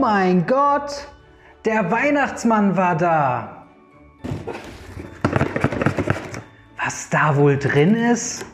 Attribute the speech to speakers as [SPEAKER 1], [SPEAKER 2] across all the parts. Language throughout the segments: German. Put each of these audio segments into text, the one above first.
[SPEAKER 1] Mein Gott, der Weihnachtsmann war da. Was da wohl drin ist?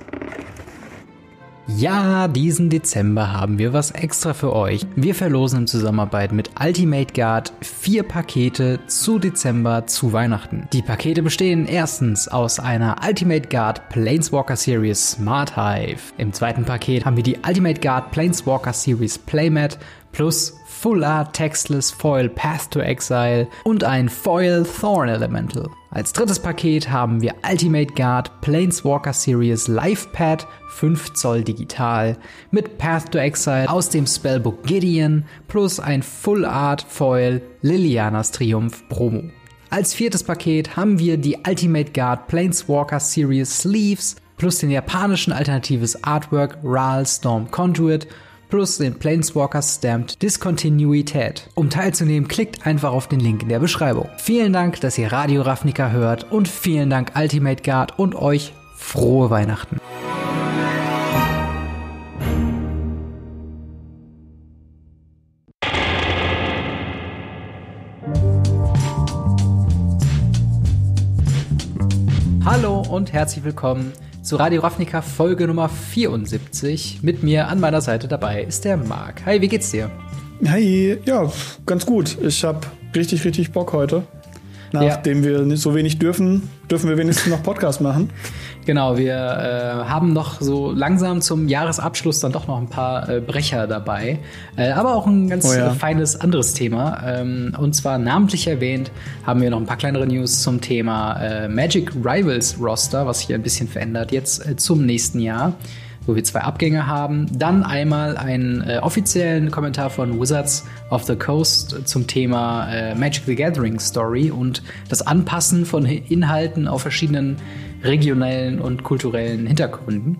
[SPEAKER 2] Ja, diesen Dezember haben wir was extra für euch. Wir verlosen in Zusammenarbeit mit Ultimate Guard vier Pakete zu Dezember zu Weihnachten. Die Pakete bestehen erstens aus einer Ultimate Guard Planeswalker Series Smart Hive. Im zweiten Paket haben wir die Ultimate Guard Planeswalker Series Playmat plus Full Art Textless Foil Path to Exile und ein Foil Thorn Elemental. Als drittes Paket haben wir Ultimate Guard Planeswalker Series Life Pad 5 Zoll digital mit Path to Exile aus dem Spellbook Gideon plus ein Full Art Foil Lilianas Triumph Promo. Als viertes Paket haben wir die Ultimate Guard Planeswalker Series Sleeves plus den japanischen alternatives Artwork Ral Storm Conduit plus den Planeswalker Stamped Diskontinuität. Um teilzunehmen, klickt einfach auf den Link in der Beschreibung. Vielen Dank, dass ihr Radio Ravnica hört und vielen Dank Ultimate Guard und euch frohe Weihnachten. Und herzlich willkommen zu Radio Ravnica Folge Nummer 74. Mit mir an meiner Seite dabei ist der Marc. Hi, wie geht's dir?
[SPEAKER 3] Hi, ja, ganz gut. Ich habe richtig, richtig Bock heute. Nachdem ja. wir so wenig dürfen, dürfen wir wenigstens noch Podcast machen.
[SPEAKER 2] Genau, wir äh, haben noch so langsam zum Jahresabschluss dann doch noch ein paar äh, Brecher dabei. Äh, aber auch ein ganz oh ja. feines anderes Thema. Ähm, und zwar namentlich erwähnt haben wir noch ein paar kleinere News zum Thema äh, Magic Rivals Roster, was sich ein bisschen verändert jetzt äh, zum nächsten Jahr wo wir zwei Abgänge haben. Dann einmal einen äh, offiziellen Kommentar von Wizards of the Coast zum Thema äh, Magic the Gathering Story und das Anpassen von Inhalten auf verschiedenen regionellen und kulturellen Hintergründen.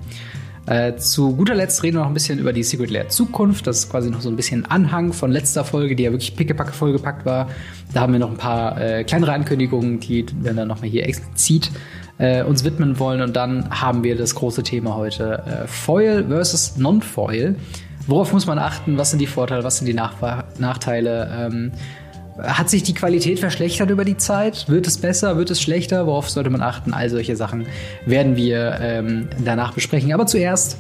[SPEAKER 2] Äh, zu guter Letzt reden wir noch ein bisschen über die Secret Lair Zukunft. Das ist quasi noch so ein bisschen Anhang von letzter Folge, die ja wirklich pickepacke vollgepackt war. Da haben wir noch ein paar äh, kleinere Ankündigungen, die wir dann nochmal hier explizit äh, uns widmen wollen. Und dann haben wir das große Thema heute: äh, Foil versus Non-Foil. Worauf muss man achten? Was sind die Vorteile? Was sind die Nach Nachteile? Ähm, hat sich die Qualität verschlechtert über die Zeit? Wird es besser? Wird es schlechter? Worauf sollte man achten? All solche Sachen werden wir ähm, danach besprechen. Aber zuerst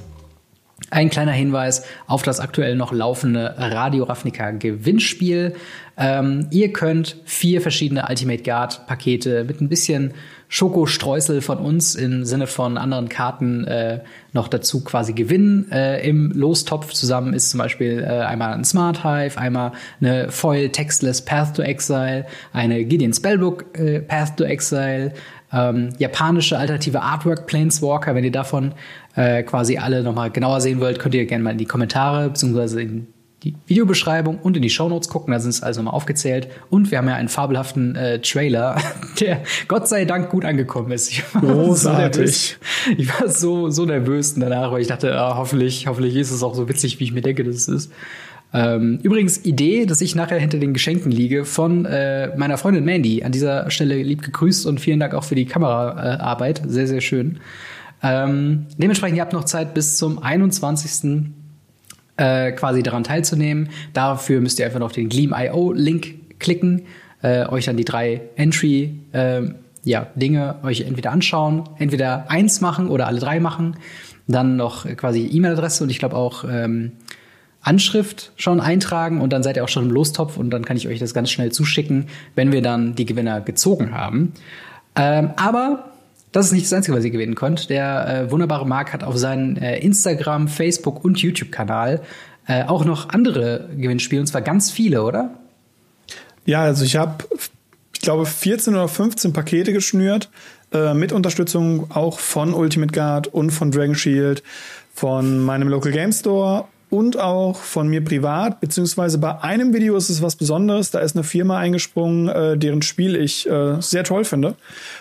[SPEAKER 2] ein kleiner Hinweis auf das aktuell noch laufende Radio Ravnica Gewinnspiel. Ähm, ihr könnt vier verschiedene Ultimate Guard Pakete mit ein bisschen Schokostreusel von uns im Sinne von anderen Karten äh, noch dazu quasi gewinnen. Äh, Im Lostopf zusammen ist zum Beispiel äh, einmal ein Smart Hive, einmal eine Foil Textless Path to Exile, eine Gideon Spellbook äh, Path to Exile, ähm, japanische alternative Artwork Planeswalker. Wenn ihr davon äh, quasi alle nochmal genauer sehen wollt, könnt ihr gerne mal in die Kommentare bzw. in die Videobeschreibung und in die Shownotes gucken, da sind es also mal aufgezählt. Und wir haben ja einen fabelhaften äh, Trailer, der Gott sei Dank gut angekommen ist.
[SPEAKER 3] Ich war Großartig.
[SPEAKER 2] So ich war so, so nervös danach, weil ich dachte, ah, hoffentlich, hoffentlich ist es auch so witzig, wie ich mir denke, dass es ist. Ähm, übrigens, Idee, dass ich nachher hinter den Geschenken liege von äh, meiner Freundin Mandy. An dieser Stelle lieb gegrüßt und vielen Dank auch für die Kameraarbeit. Sehr, sehr schön. Ähm, dementsprechend, ihr habt noch Zeit bis zum 21 äh, quasi daran teilzunehmen. Dafür müsst ihr einfach noch auf den Gleam.io-Link klicken, äh, euch dann die drei Entry äh, ja, Dinge euch entweder anschauen, entweder eins machen oder alle drei machen, dann noch quasi E-Mail-Adresse und ich glaube auch ähm, Anschrift schon eintragen und dann seid ihr auch schon im Lostopf und dann kann ich euch das ganz schnell zuschicken, wenn wir dann die Gewinner gezogen haben. Ähm, aber das ist nicht das Einzige, was ihr gewinnen könnt. Der äh, wunderbare Marc hat auf seinen äh, Instagram, Facebook und YouTube-Kanal äh, auch noch andere Gewinnspiele, und zwar ganz viele, oder?
[SPEAKER 3] Ja, also ich habe, ich glaube, 14 oder 15 Pakete geschnürt, äh, mit Unterstützung auch von Ultimate Guard und von Dragon Shield, von meinem Local Game Store und auch von mir privat, beziehungsweise bei einem Video ist es was Besonderes. Da ist eine Firma eingesprungen, äh, deren Spiel ich äh, sehr toll finde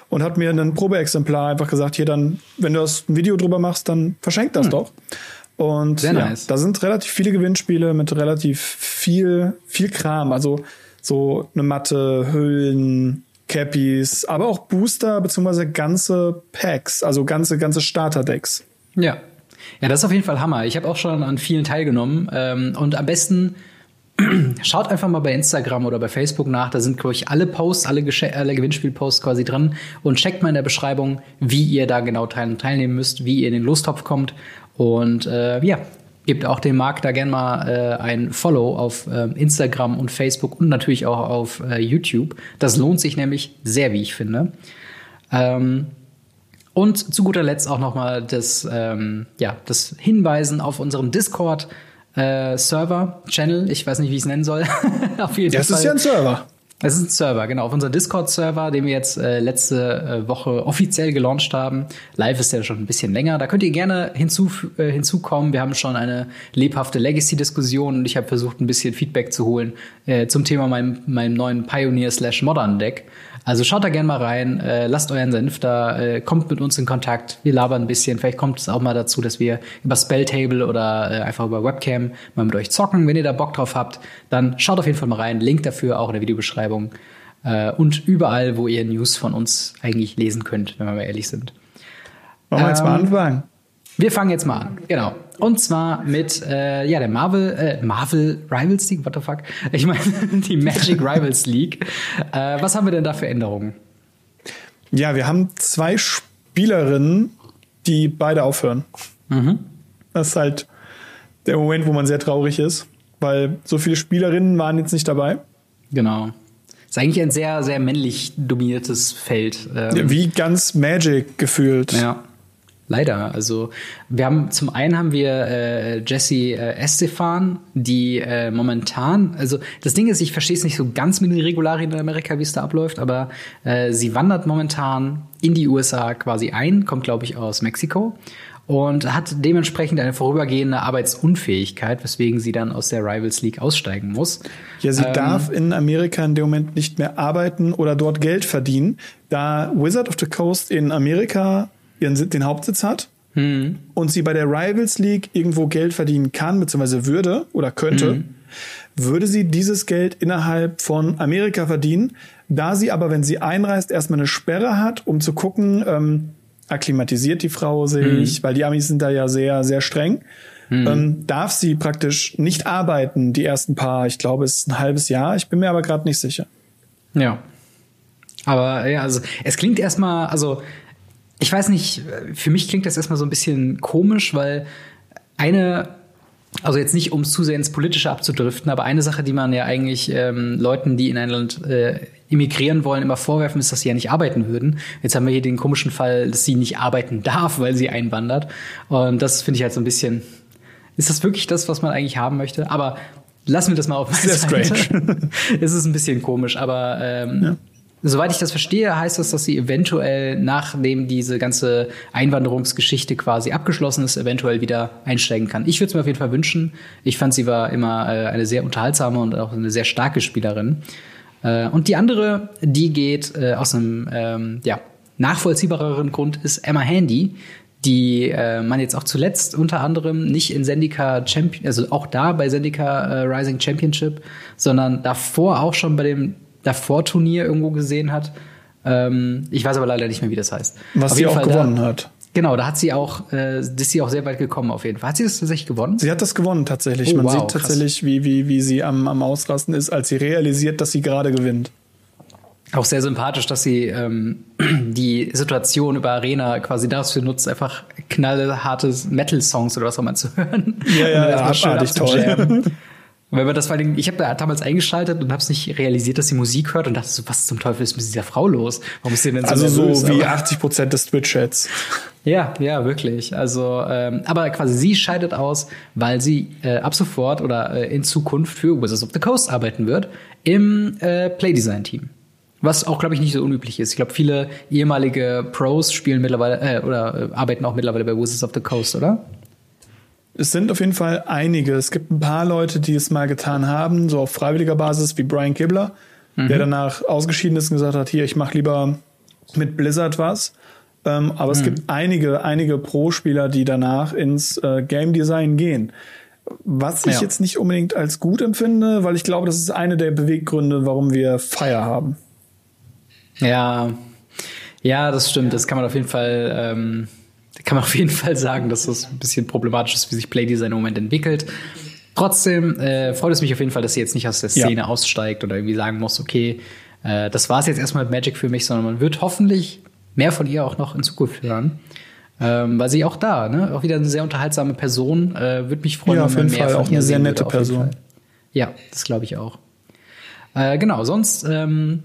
[SPEAKER 3] und hat mir ein Probeexemplar einfach gesagt, hier dann, wenn du das ein Video drüber machst, dann verschenk das hm. doch. Und sehr ja, nice. da sind relativ viele Gewinnspiele mit relativ viel, viel Kram. Also so eine Matte, Hüllen, Cappies, aber auch Booster beziehungsweise ganze Packs, also ganze, ganze Starter-Decks.
[SPEAKER 2] Ja, ja, das ist auf jeden Fall Hammer. Ich habe auch schon an vielen teilgenommen. Ähm, und am besten schaut einfach mal bei Instagram oder bei Facebook nach. Da sind, glaube ich, alle Posts, alle, alle Gewinnspielposts quasi drin. Und checkt mal in der Beschreibung, wie ihr da genau teil teilnehmen müsst, wie ihr in den Lostopf kommt. Und äh, ja, gebt auch dem Marc da gerne mal äh, ein Follow auf äh, Instagram und Facebook und natürlich auch auf äh, YouTube. Das lohnt sich nämlich sehr, wie ich finde. Ähm, und zu guter Letzt auch noch mal das, ähm, ja, das Hinweisen auf unseren Discord äh, Server, Channel, ich weiß nicht, wie ich es nennen soll.
[SPEAKER 3] auf jeden das Fall. ist ja ein Server.
[SPEAKER 2] Es ist ein Server, genau, auf unser Discord-Server, den wir jetzt äh, letzte äh, Woche offiziell gelauncht haben. Live ist ja schon ein bisschen länger. Da könnt ihr gerne hinzu, äh, hinzukommen. Wir haben schon eine lebhafte Legacy-Diskussion und ich habe versucht, ein bisschen Feedback zu holen äh, zum Thema meinem, meinem neuen Pioneer slash Modern Deck. Also schaut da gerne mal rein, äh, lasst euren Senf da, äh, kommt mit uns in Kontakt, wir labern ein bisschen. Vielleicht kommt es auch mal dazu, dass wir über Spelltable oder äh, einfach über Webcam mal mit euch zocken. Wenn ihr da Bock drauf habt, dann schaut auf jeden Fall mal rein. Link dafür auch in der Videobeschreibung äh, und überall, wo ihr News von uns eigentlich lesen könnt, wenn wir mal ehrlich sind.
[SPEAKER 3] Wollen wir jetzt mal ähm, anfangen?
[SPEAKER 2] Wir fangen jetzt mal an, genau. Und zwar mit äh, ja der Marvel äh, Marvel Rivals League, what the fuck? Ich meine die Magic Rivals League. Äh, was haben wir denn da für Änderungen?
[SPEAKER 3] Ja, wir haben zwei Spielerinnen, die beide aufhören. Mhm. Das ist halt der Moment, wo man sehr traurig ist, weil so viele Spielerinnen waren jetzt nicht dabei.
[SPEAKER 2] Genau. Ist eigentlich ein sehr, sehr männlich dominiertes Feld.
[SPEAKER 3] Ähm, Wie ganz Magic gefühlt.
[SPEAKER 2] Ja. Leider. Also wir haben zum einen haben wir äh, Jessie äh, Estefan, die äh, momentan, also das Ding ist, ich verstehe es nicht so ganz mit den Regularien in Amerika, wie es da abläuft, aber äh, sie wandert momentan in die USA quasi ein, kommt glaube ich aus Mexiko und hat dementsprechend eine vorübergehende Arbeitsunfähigkeit, weswegen sie dann aus der Rivals League aussteigen muss.
[SPEAKER 3] Ja, sie ähm, darf in Amerika in dem Moment nicht mehr arbeiten oder dort Geld verdienen, da Wizard of the Coast in Amerika ihren, den Hauptsitz hat hm. und sie bei der Rivals League irgendwo Geld verdienen kann, beziehungsweise würde oder könnte, hm. würde sie dieses Geld innerhalb von Amerika verdienen. Da sie aber, wenn sie einreist, erstmal eine Sperre hat, um zu gucken, ähm, akklimatisiert die Frau sich, hm. weil die Amis sind da ja sehr, sehr streng. Hm. Ähm, darf sie praktisch nicht arbeiten, die ersten paar, ich glaube, es ist ein halbes Jahr, ich bin mir aber gerade nicht sicher.
[SPEAKER 2] Ja. Aber ja, also es klingt erstmal, also ich weiß nicht, für mich klingt das erstmal so ein bisschen komisch, weil eine, also jetzt nicht, um es zu sehr ins Politische abzudriften, aber eine Sache, die man ja eigentlich ähm, Leuten, die in ein Land äh, immigrieren wollen, immer vorwerfen, ist, dass sie ja nicht arbeiten würden. Jetzt haben wir hier den komischen Fall, dass sie nicht arbeiten darf, weil sie einwandert. Und das finde ich halt so ein bisschen, ist das wirklich das, was man eigentlich haben möchte? Aber lassen wir das mal auf.
[SPEAKER 3] Sehr strange.
[SPEAKER 2] es ist ein bisschen komisch, aber ähm, ja. Soweit ich das verstehe, heißt das, dass sie eventuell, nachdem diese ganze Einwanderungsgeschichte quasi abgeschlossen ist, eventuell wieder einsteigen kann. Ich würde es mir auf jeden Fall wünschen. Ich fand, sie war immer äh, eine sehr unterhaltsame und auch eine sehr starke Spielerin. Äh, und die andere, die geht äh, aus einem ähm, ja, nachvollziehbareren Grund, ist Emma Handy, die äh, man jetzt auch zuletzt unter anderem nicht in Sendika Champion, also auch da bei Sendika äh, Rising Championship, sondern davor auch schon bei dem davor Turnier irgendwo gesehen hat. Ähm, ich weiß aber leider nicht mehr, wie das heißt.
[SPEAKER 3] Was auf sie auch Fall gewonnen da, hat.
[SPEAKER 2] Genau, da hat sie auch, äh, ist sie auch sehr weit gekommen auf jeden Fall. Hat sie das tatsächlich gewonnen?
[SPEAKER 3] Sie hat das gewonnen tatsächlich. Oh, Man wow, sieht tatsächlich, wie, wie, wie sie am, am Ausrasten ist, als sie realisiert, dass sie gerade gewinnt.
[SPEAKER 2] Auch sehr sympathisch, dass sie ähm, die Situation über Arena quasi dafür nutzt, einfach knallharte Metal-Songs oder was auch immer zu hören.
[SPEAKER 3] Ja, ja, ja abartig toll.
[SPEAKER 2] Wenn man das vor allem, ich habe da damals eingeschaltet und habe es nicht realisiert, dass sie Musik hört und dachte so, was zum Teufel ist mit dieser Frau los? Warum ist sie denn so
[SPEAKER 3] Also nervös? so wie 80 Prozent des Twitch-Chats.
[SPEAKER 2] Ja, ja, wirklich. Also, ähm, aber quasi sie scheidet aus, weil sie äh, ab sofort oder äh, in Zukunft für Wizards of the Coast arbeiten wird im äh, Playdesign-Team. Was auch, glaube ich, nicht so unüblich ist. Ich glaube, viele ehemalige Pros spielen mittlerweile äh, oder äh, arbeiten auch mittlerweile bei Wizards of the Coast, oder?
[SPEAKER 3] Es sind auf jeden Fall einige. Es gibt ein paar Leute, die es mal getan haben, so auf freiwilliger Basis wie Brian Kibler, mhm. der danach ausgeschieden ist und gesagt hat, hier, ich mache lieber mit Blizzard was. Ähm, aber mhm. es gibt einige, einige Pro-Spieler, die danach ins äh, Game Design gehen. Was ich ja. jetzt nicht unbedingt als gut empfinde, weil ich glaube, das ist eine der Beweggründe, warum wir Fire haben.
[SPEAKER 2] Ja, ja, das stimmt. Das kann man auf jeden Fall ähm, kann man auf jeden Fall sagen, dass das ein bisschen problematisch ist, wie sich Playdesign im Moment entwickelt. Trotzdem äh, freut es mich auf jeden Fall, dass sie jetzt nicht aus der Szene ja. aussteigt oder irgendwie sagen muss, okay, äh, das war es jetzt erstmal mit Magic für mich, sondern man wird hoffentlich mehr von ihr auch noch in Zukunft hören. Ähm, weil sie auch da, ne, auch wieder eine sehr unterhaltsame Person, äh, würde mich freuen,
[SPEAKER 3] ja, auf jeden mehr Fall von auch eine sehr nette Person.
[SPEAKER 2] Ja, das glaube ich auch. Äh, genau, sonst ähm,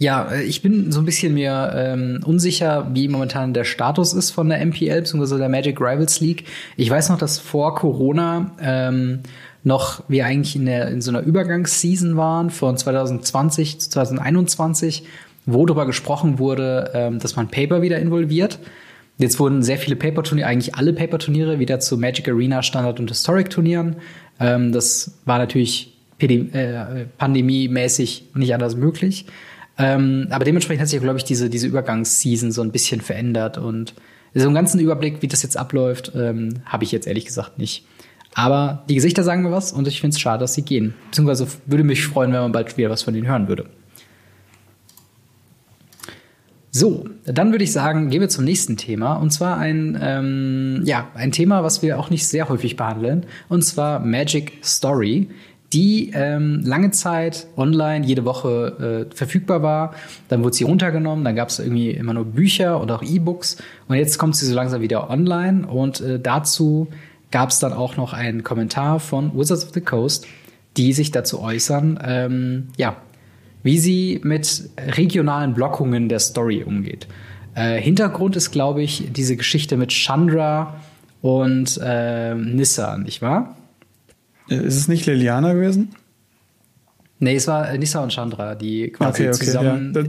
[SPEAKER 2] ja, äh, ich bin so ein bisschen mir ähm, unsicher, wie momentan der Status ist von der MPL bzw. der Magic Rivals League. Ich weiß noch, dass vor Corona ähm, noch wir eigentlich in, der, in so einer Übergangsseason waren von 2020 zu 2021, wo darüber gesprochen wurde, ähm, dass man Paper wieder involviert. Jetzt wurden sehr viele Paper-Turniere, eigentlich alle Paper-Turniere wieder zu Magic Arena Standard und Historic-Turnieren. Ähm, das war natürlich äh, pandemiemäßig nicht anders möglich. Ähm, aber dementsprechend hat sich, glaube ich, diese, diese Übergangsseason so ein bisschen verändert. Und so einen ganzen Überblick, wie das jetzt abläuft, ähm, habe ich jetzt ehrlich gesagt nicht. Aber die Gesichter sagen mir was und ich finde es schade, dass sie gehen. Beziehungsweise würde mich freuen, wenn man bald wieder was von denen hören würde. So, dann würde ich sagen, gehen wir zum nächsten Thema. Und zwar ein, ähm, ja, ein Thema, was wir auch nicht sehr häufig behandeln. Und zwar Magic Story die ähm, lange Zeit online jede Woche äh, verfügbar war. Dann wurde sie runtergenommen, dann gab es irgendwie immer nur Bücher und auch E-Books. Und jetzt kommt sie so langsam wieder online. Und äh, dazu gab es dann auch noch einen Kommentar von Wizards of the Coast, die sich dazu äußern, ähm, ja, wie sie mit regionalen Blockungen der Story umgeht. Äh, Hintergrund ist, glaube ich, diese Geschichte mit Chandra und äh, Nissa, nicht wahr?
[SPEAKER 3] Ist es nicht Liliana gewesen?
[SPEAKER 2] Nee, es war Nissa und Chandra, die quasi
[SPEAKER 3] okay, okay,
[SPEAKER 2] zusammen.
[SPEAKER 3] Ja.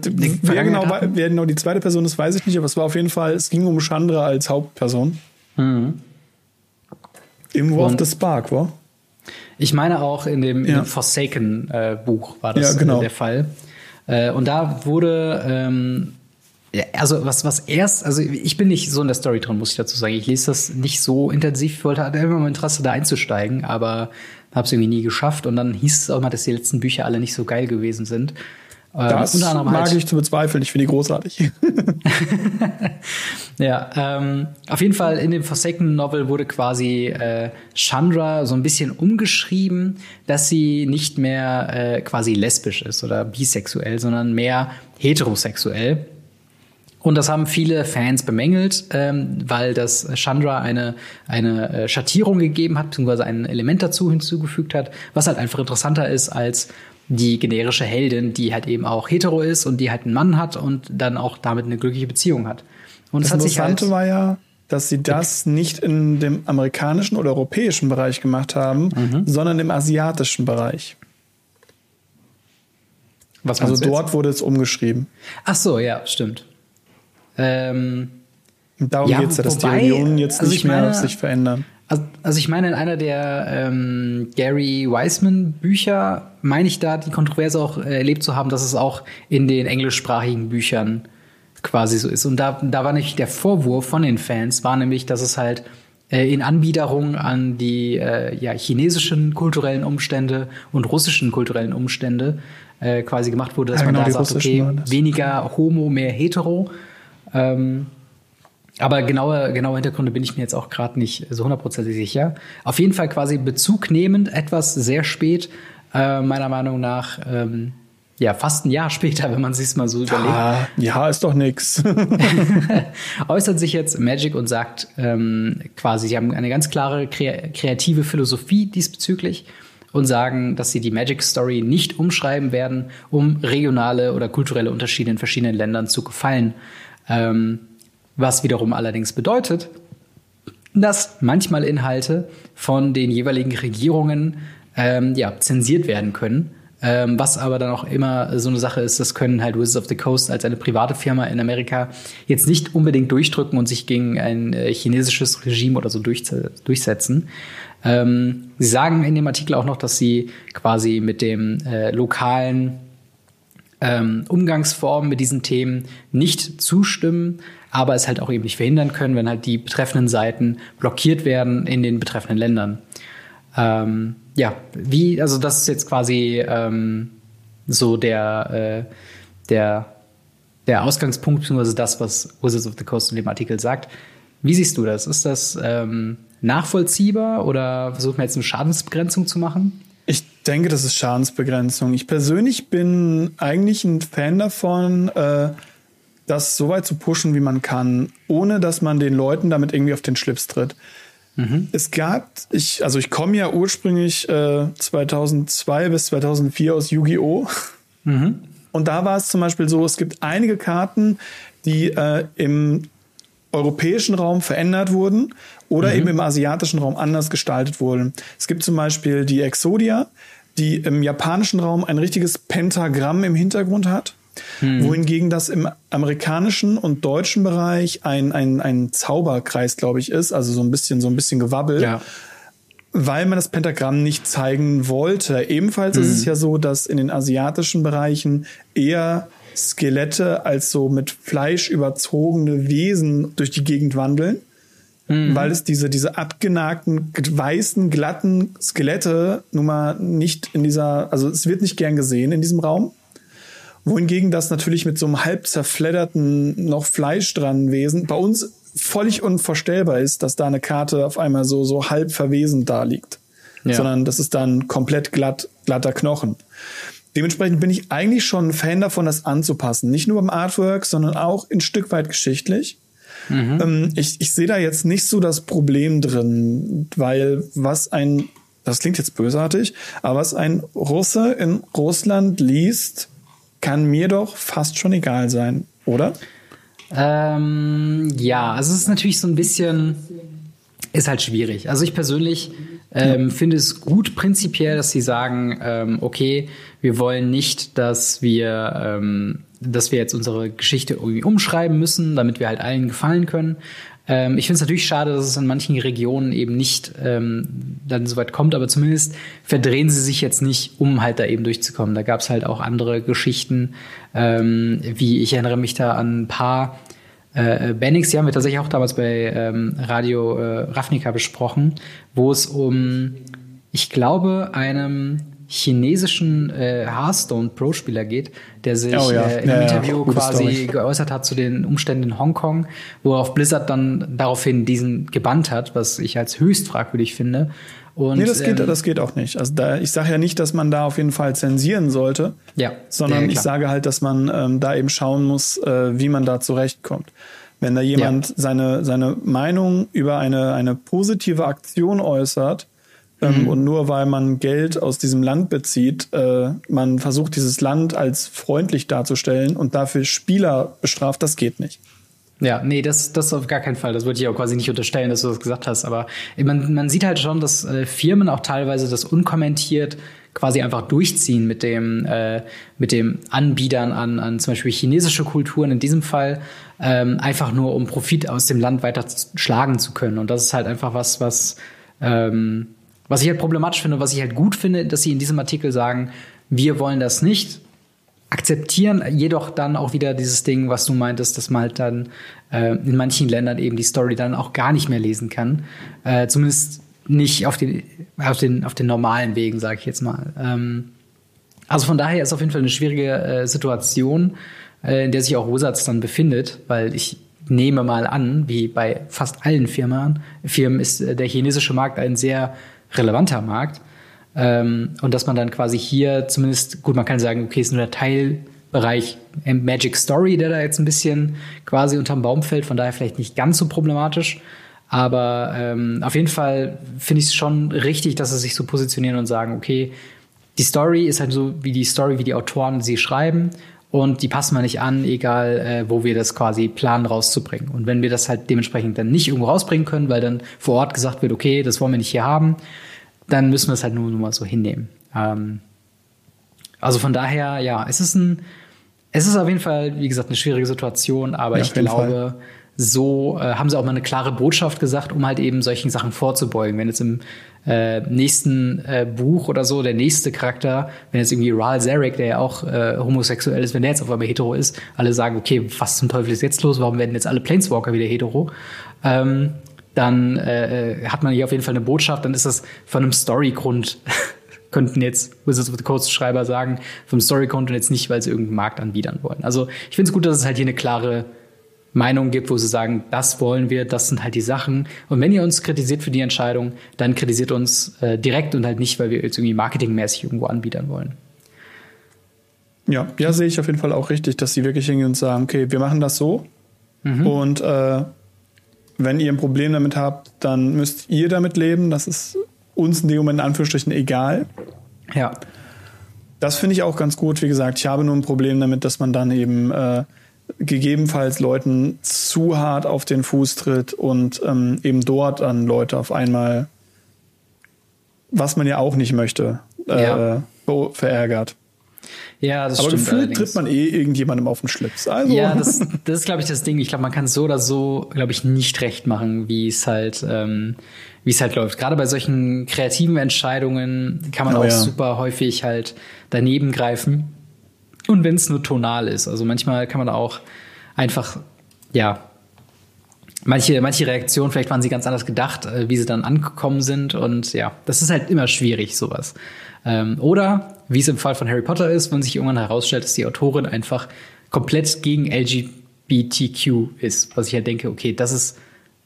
[SPEAKER 3] wer, genau, wer genau die zweite Person ist, weiß ich nicht, aber es war auf jeden Fall, es ging um Chandra als Hauptperson. Mhm. Im War of the Spark, war?
[SPEAKER 2] Ich meine auch in dem, ja. dem Forsaken-Buch äh, war das
[SPEAKER 3] ja, genau.
[SPEAKER 2] der Fall. Äh, und da wurde ähm, ja, also was, was erst, also ich bin nicht so in der Story drin, muss ich dazu sagen. Ich lese das nicht so intensiv. Ich wollte hatte immer mal Interesse, da einzusteigen, aber habe es irgendwie nie geschafft. Und dann hieß es auch mal, dass die letzten Bücher alle nicht so geil gewesen sind.
[SPEAKER 3] Ähm, das ähm, mag halt ich zu bezweifeln. Ich finde die großartig.
[SPEAKER 2] ja, ähm, auf jeden Fall in dem Forsaken Novel wurde quasi äh, Chandra so ein bisschen umgeschrieben, dass sie nicht mehr äh, quasi lesbisch ist oder bisexuell, sondern mehr heterosexuell. Und das haben viele Fans bemängelt, ähm, weil das Chandra eine, eine äh, Schattierung gegeben hat, beziehungsweise ein Element dazu hinzugefügt hat, was halt einfach interessanter ist als die generische Heldin, die halt eben auch hetero ist und die halt einen Mann hat und dann auch damit eine glückliche Beziehung hat.
[SPEAKER 3] Und das, das Interessante halt war ja, dass sie das nicht in dem amerikanischen oder europäischen Bereich gemacht haben, mhm. sondern im asiatischen Bereich. Was also dort jetzt? wurde es umgeschrieben.
[SPEAKER 2] Ach so, ja, stimmt. Ähm,
[SPEAKER 3] Darum ja, geht es ja, dass wobei, die Unionen jetzt also nicht meine, mehr sich verändern.
[SPEAKER 2] Also, also ich meine, in einer der ähm, Gary Wiseman Bücher meine ich da die Kontroverse auch äh, erlebt zu haben, dass es auch in den englischsprachigen Büchern quasi so ist. Und da, da war nämlich der Vorwurf von den Fans, war nämlich, dass es halt äh, in Anbiederung an die äh, ja, chinesischen kulturellen Umstände und russischen kulturellen Umstände äh, quasi gemacht wurde, dass ja, genau, man da sagt, okay, weniger Homo, mehr Hetero. Ähm, aber genaue, genaue Hintergründe bin ich mir jetzt auch gerade nicht so hundertprozentig sicher. Auf jeden Fall quasi bezugnehmend etwas sehr spät, äh, meiner Meinung nach, ähm, ja, fast ein Jahr später, wenn man sich mal so überlegt.
[SPEAKER 3] Ja, ja, ist doch nix.
[SPEAKER 2] äußert sich jetzt Magic und sagt ähm, quasi, sie haben eine ganz klare kreative Philosophie diesbezüglich und sagen, dass sie die Magic Story nicht umschreiben werden, um regionale oder kulturelle Unterschiede in verschiedenen Ländern zu gefallen. Ähm, was wiederum allerdings bedeutet, dass manchmal Inhalte von den jeweiligen Regierungen ähm, ja, zensiert werden können. Ähm, was aber dann auch immer so eine Sache ist, das können halt Wizards of the Coast als eine private Firma in Amerika jetzt nicht unbedingt durchdrücken und sich gegen ein äh, chinesisches Regime oder so durch, durchsetzen. Ähm, sie sagen in dem Artikel auch noch, dass sie quasi mit dem äh, lokalen ähm, Umgangsformen mit diesen Themen nicht zustimmen, aber es halt auch eben nicht verhindern können, wenn halt die betreffenden Seiten blockiert werden in den betreffenden Ländern. Ähm, ja, wie, also das ist jetzt quasi ähm, so der, äh, der, der Ausgangspunkt, beziehungsweise das, was Wizards of the Coast in dem Artikel sagt. Wie siehst du das? Ist das, ähm, nachvollziehbar oder versucht man jetzt eine Schadensbegrenzung zu machen?
[SPEAKER 3] Ich denke, das ist Schadensbegrenzung. Ich persönlich bin eigentlich ein Fan davon, äh, das so weit zu pushen, wie man kann, ohne dass man den Leuten damit irgendwie auf den Schlips tritt. Mhm. Es gab, ich, also ich komme ja ursprünglich äh, 2002 bis 2004 aus Yu-Gi-Oh! Mhm. Und da war es zum Beispiel so, es gibt einige Karten, die äh, im europäischen Raum verändert wurden oder mhm. eben im asiatischen Raum anders gestaltet wurden. Es gibt zum Beispiel die Exodia, die im japanischen Raum ein richtiges Pentagramm im Hintergrund hat. Mhm. Wohingegen das im amerikanischen und deutschen Bereich ein, ein, ein Zauberkreis, glaube ich, ist, also so ein bisschen, so ein bisschen gewabbelt. Ja. Weil man das Pentagramm nicht zeigen wollte. Ebenfalls mhm. ist es mhm. ja so, dass in den asiatischen Bereichen eher Skelette als so mit Fleisch überzogene Wesen durch die Gegend wandeln. Mhm. Weil es diese, diese abgenagten, weißen, glatten Skelette nun mal nicht in dieser, also es wird nicht gern gesehen in diesem Raum wohingegen das natürlich mit so einem halb zerfledderten, noch Fleisch dran Wesen bei uns völlig unvorstellbar ist, dass da eine Karte auf einmal so, so halb verwesend da liegt. Ja. Sondern das ist dann komplett glatt, glatter Knochen. Dementsprechend bin ich eigentlich schon ein Fan davon, das anzupassen. Nicht nur beim Artwork, sondern auch ein Stück weit geschichtlich. Mhm. Ähm, ich, ich sehe da jetzt nicht so das Problem drin, weil was ein, das klingt jetzt bösartig, aber was ein Russe in Russland liest, kann mir doch fast schon egal sein, oder?
[SPEAKER 2] Ähm, ja, also es ist natürlich so ein bisschen, ist halt schwierig. Also ich persönlich ähm, ja. finde es gut prinzipiell, dass sie sagen, ähm, okay, wir wollen nicht, dass wir, ähm, dass wir jetzt unsere Geschichte irgendwie umschreiben müssen, damit wir halt allen gefallen können. Ähm, ich finde es natürlich schade, dass es in manchen Regionen eben nicht ähm, dann so weit kommt, aber zumindest verdrehen sie sich jetzt nicht, um halt da eben durchzukommen. Da gab es halt auch andere Geschichten, ähm, wie ich erinnere mich da an ein paar äh, Bennings, die haben wir tatsächlich auch damals bei ähm, Radio äh, Ravnica besprochen, wo es um, ich glaube, einem chinesischen äh, Hearthstone Pro-Spieler geht, der sich oh, ja. äh, im ja, Interview ja, quasi Story. geäußert hat zu den Umständen in Hongkong, worauf Blizzard dann daraufhin diesen gebannt hat, was ich als höchst fragwürdig finde.
[SPEAKER 3] Und, nee, das geht, ähm, das geht auch nicht. Also da, ich sage ja nicht, dass man da auf jeden Fall zensieren sollte, ja, sondern ich sage halt, dass man ähm, da eben schauen muss, äh, wie man da zurechtkommt. Wenn da jemand ja. seine, seine Meinung über eine, eine positive Aktion äußert, ähm, mhm. Und nur weil man Geld aus diesem Land bezieht, äh, man versucht, dieses Land als freundlich darzustellen und dafür Spieler bestraft, das geht nicht.
[SPEAKER 2] Ja, nee, das, das auf gar keinen Fall. Das würde ich auch quasi nicht unterstellen, dass du das gesagt hast. Aber man, man sieht halt schon, dass äh, Firmen auch teilweise das unkommentiert quasi einfach durchziehen mit dem, äh, mit dem Anbietern an, an zum Beispiel chinesische Kulturen in diesem Fall, ähm, einfach nur um Profit aus dem Land weiter schlagen zu können. Und das ist halt einfach was, was ähm, was ich halt problematisch finde, was ich halt gut finde, dass sie in diesem Artikel sagen, wir wollen das nicht, akzeptieren jedoch dann auch wieder dieses Ding, was du meintest, dass man halt dann äh, in manchen Ländern eben die Story dann auch gar nicht mehr lesen kann. Äh, zumindest nicht auf den, auf den, auf den normalen Wegen, sage ich jetzt mal. Ähm, also von daher ist auf jeden Fall eine schwierige äh, Situation, äh, in der sich auch Wizards dann befindet, weil ich nehme mal an, wie bei fast allen Firmen, Firmen ist äh, der chinesische Markt ein sehr relevanter Markt. Ähm, und dass man dann quasi hier zumindest, gut, man kann sagen, okay, ist nur der Teilbereich Magic Story, der da jetzt ein bisschen quasi unterm Baum fällt, von daher vielleicht nicht ganz so problematisch. Aber ähm, auf jeden Fall finde ich es schon richtig, dass sie sich so positionieren und sagen, okay, die Story ist halt so wie die Story, wie die Autoren sie schreiben. Und die passen wir nicht an, egal äh, wo wir das quasi planen rauszubringen. Und wenn wir das halt dementsprechend dann nicht irgendwo rausbringen können, weil dann vor Ort gesagt wird, okay, das wollen wir nicht hier haben, dann müssen wir es halt nur, nur mal so hinnehmen. Ähm, also von daher, ja, es ist ein, es ist auf jeden Fall, wie gesagt, eine schwierige Situation, aber ja, ich glaube, Fall so äh, haben sie auch mal eine klare Botschaft gesagt, um halt eben solchen Sachen vorzubeugen. Wenn jetzt im äh, nächsten äh, Buch oder so der nächste Charakter, wenn jetzt irgendwie Ral Zarek, der ja auch äh, homosexuell ist, wenn der jetzt auf einmal hetero ist, alle sagen, okay, was zum Teufel ist jetzt los? Warum werden jetzt alle Planeswalker wieder hetero? Ähm, dann äh, hat man hier auf jeden Fall eine Botschaft, dann ist das von einem Storygrund könnten jetzt Wizards of the Coast Schreiber sagen, vom Storygrund und jetzt nicht, weil sie irgendeinen Markt anbiedern wollen. Also ich finde es gut, dass es halt hier eine klare Meinungen gibt, wo sie sagen, das wollen wir, das sind halt die Sachen. Und wenn ihr uns kritisiert für die Entscheidung, dann kritisiert uns äh, direkt und halt nicht, weil wir jetzt irgendwie marketingmäßig irgendwo anbietern wollen.
[SPEAKER 3] Ja, ja, sehe ich auf jeden Fall auch richtig, dass sie wirklich hingehen und sagen, okay, wir machen das so. Mhm. Und äh, wenn ihr ein Problem damit habt, dann müsst ihr damit leben. Das ist uns in dem Moment in Anführungsstrichen egal.
[SPEAKER 2] Ja.
[SPEAKER 3] Das finde ich auch ganz gut. Wie gesagt, ich habe nur ein Problem damit, dass man dann eben äh, gegebenenfalls Leuten zu hart auf den Fuß tritt und ähm, eben dort an Leute auf einmal, was man ja auch nicht möchte, äh, ja. verärgert.
[SPEAKER 2] Ja, das
[SPEAKER 3] Aber
[SPEAKER 2] stimmt.
[SPEAKER 3] gefühlt allerdings. tritt man eh irgendjemandem auf den Schlips. Also.
[SPEAKER 2] Ja, das, das ist, glaube ich, das Ding. Ich glaube, man kann es so oder so, glaube ich, nicht recht machen, wie es halt, ähm, wie es halt läuft. Gerade bei solchen kreativen Entscheidungen kann man oh, auch ja. super häufig halt daneben greifen. Und wenn es nur tonal ist. Also manchmal kann man auch einfach, ja, manche, manche Reaktionen, vielleicht waren sie ganz anders gedacht, äh, wie sie dann angekommen sind. Und ja, das ist halt immer schwierig, sowas. Ähm, oder, wie es im Fall von Harry Potter ist, wenn sich irgendwann herausstellt, dass die Autorin einfach komplett gegen LGBTQ ist. Was ich halt denke, okay, das ist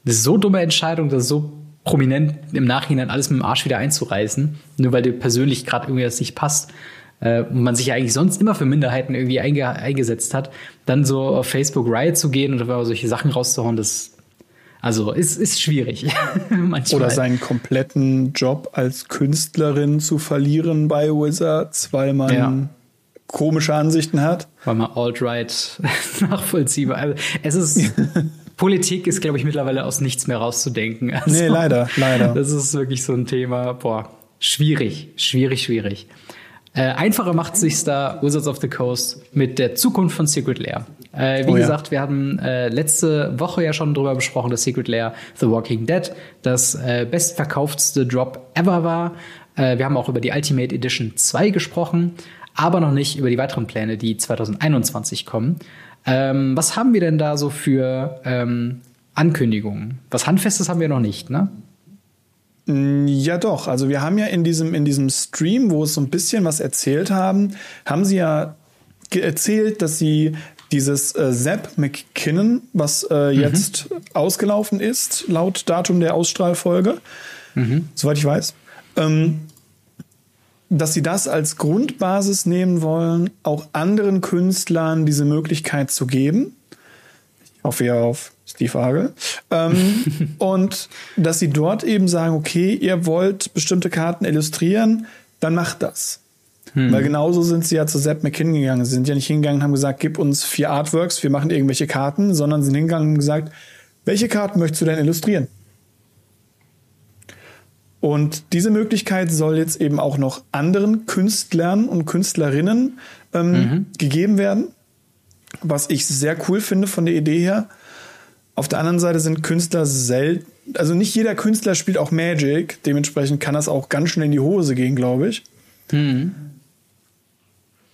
[SPEAKER 2] eine so dumme Entscheidung, das ist so prominent im Nachhinein alles mit dem Arsch wieder einzureißen, nur weil dir persönlich gerade irgendwie das nicht passt äh, und man sich ja eigentlich sonst immer für Minderheiten irgendwie einge eingesetzt hat, dann so auf Facebook Riot zu gehen und solche Sachen rauszuhauen, das also ist, ist schwierig.
[SPEAKER 3] Oder seinen kompletten Job als Künstlerin zu verlieren bei Wizards, weil man ja. komische Ansichten hat.
[SPEAKER 2] Weil man alt-right nachvollziehbar. Also es ist. Politik ist, glaube ich, mittlerweile aus nichts mehr rauszudenken.
[SPEAKER 3] Also, nee, leider, leider.
[SPEAKER 2] Das ist wirklich so ein Thema, boah, schwierig, schwierig, schwierig. Äh, einfacher macht sich da Wizards of the Coast mit der Zukunft von Secret Lair. Äh, wie oh, gesagt, ja. wir haben äh, letzte Woche ja schon drüber besprochen, dass Secret Lair The Walking Dead das äh, bestverkauftste Drop ever war. Äh, wir haben auch über die Ultimate Edition 2 gesprochen, aber noch nicht über die weiteren Pläne, die 2021 kommen. Ähm, was haben wir denn da so für ähm, Ankündigungen? Was Handfestes haben wir noch nicht, ne?
[SPEAKER 3] Mm, ja, doch. Also wir haben ja in diesem, in diesem Stream, wo es so ein bisschen was erzählt haben, haben sie ja erzählt, dass sie dieses äh, Zap McKinnon, was äh, mhm. jetzt ausgelaufen ist, laut Datum der Ausstrahlfolge, mhm. soweit ich weiß, ähm, dass sie das als Grundbasis nehmen wollen, auch anderen Künstlern diese Möglichkeit zu geben. Ich hoffe ja auf Steve Agel. Ähm, und dass sie dort eben sagen, okay, ihr wollt bestimmte Karten illustrieren, dann macht das. Hm. Weil genauso sind sie ja zu Sepp McKinnon gegangen. Sie sind ja nicht hingegangen und haben gesagt, gib uns vier Artworks, wir machen irgendwelche Karten, sondern sind hingegangen und gesagt, welche Karten möchtest du denn illustrieren? Und diese Möglichkeit soll jetzt eben auch noch anderen Künstlern und Künstlerinnen ähm, mhm. gegeben werden, was ich sehr cool finde von der Idee her. Auf der anderen Seite sind Künstler selten, also nicht jeder Künstler spielt auch Magic, dementsprechend kann das auch ganz schnell in die Hose gehen, glaube ich. Hm.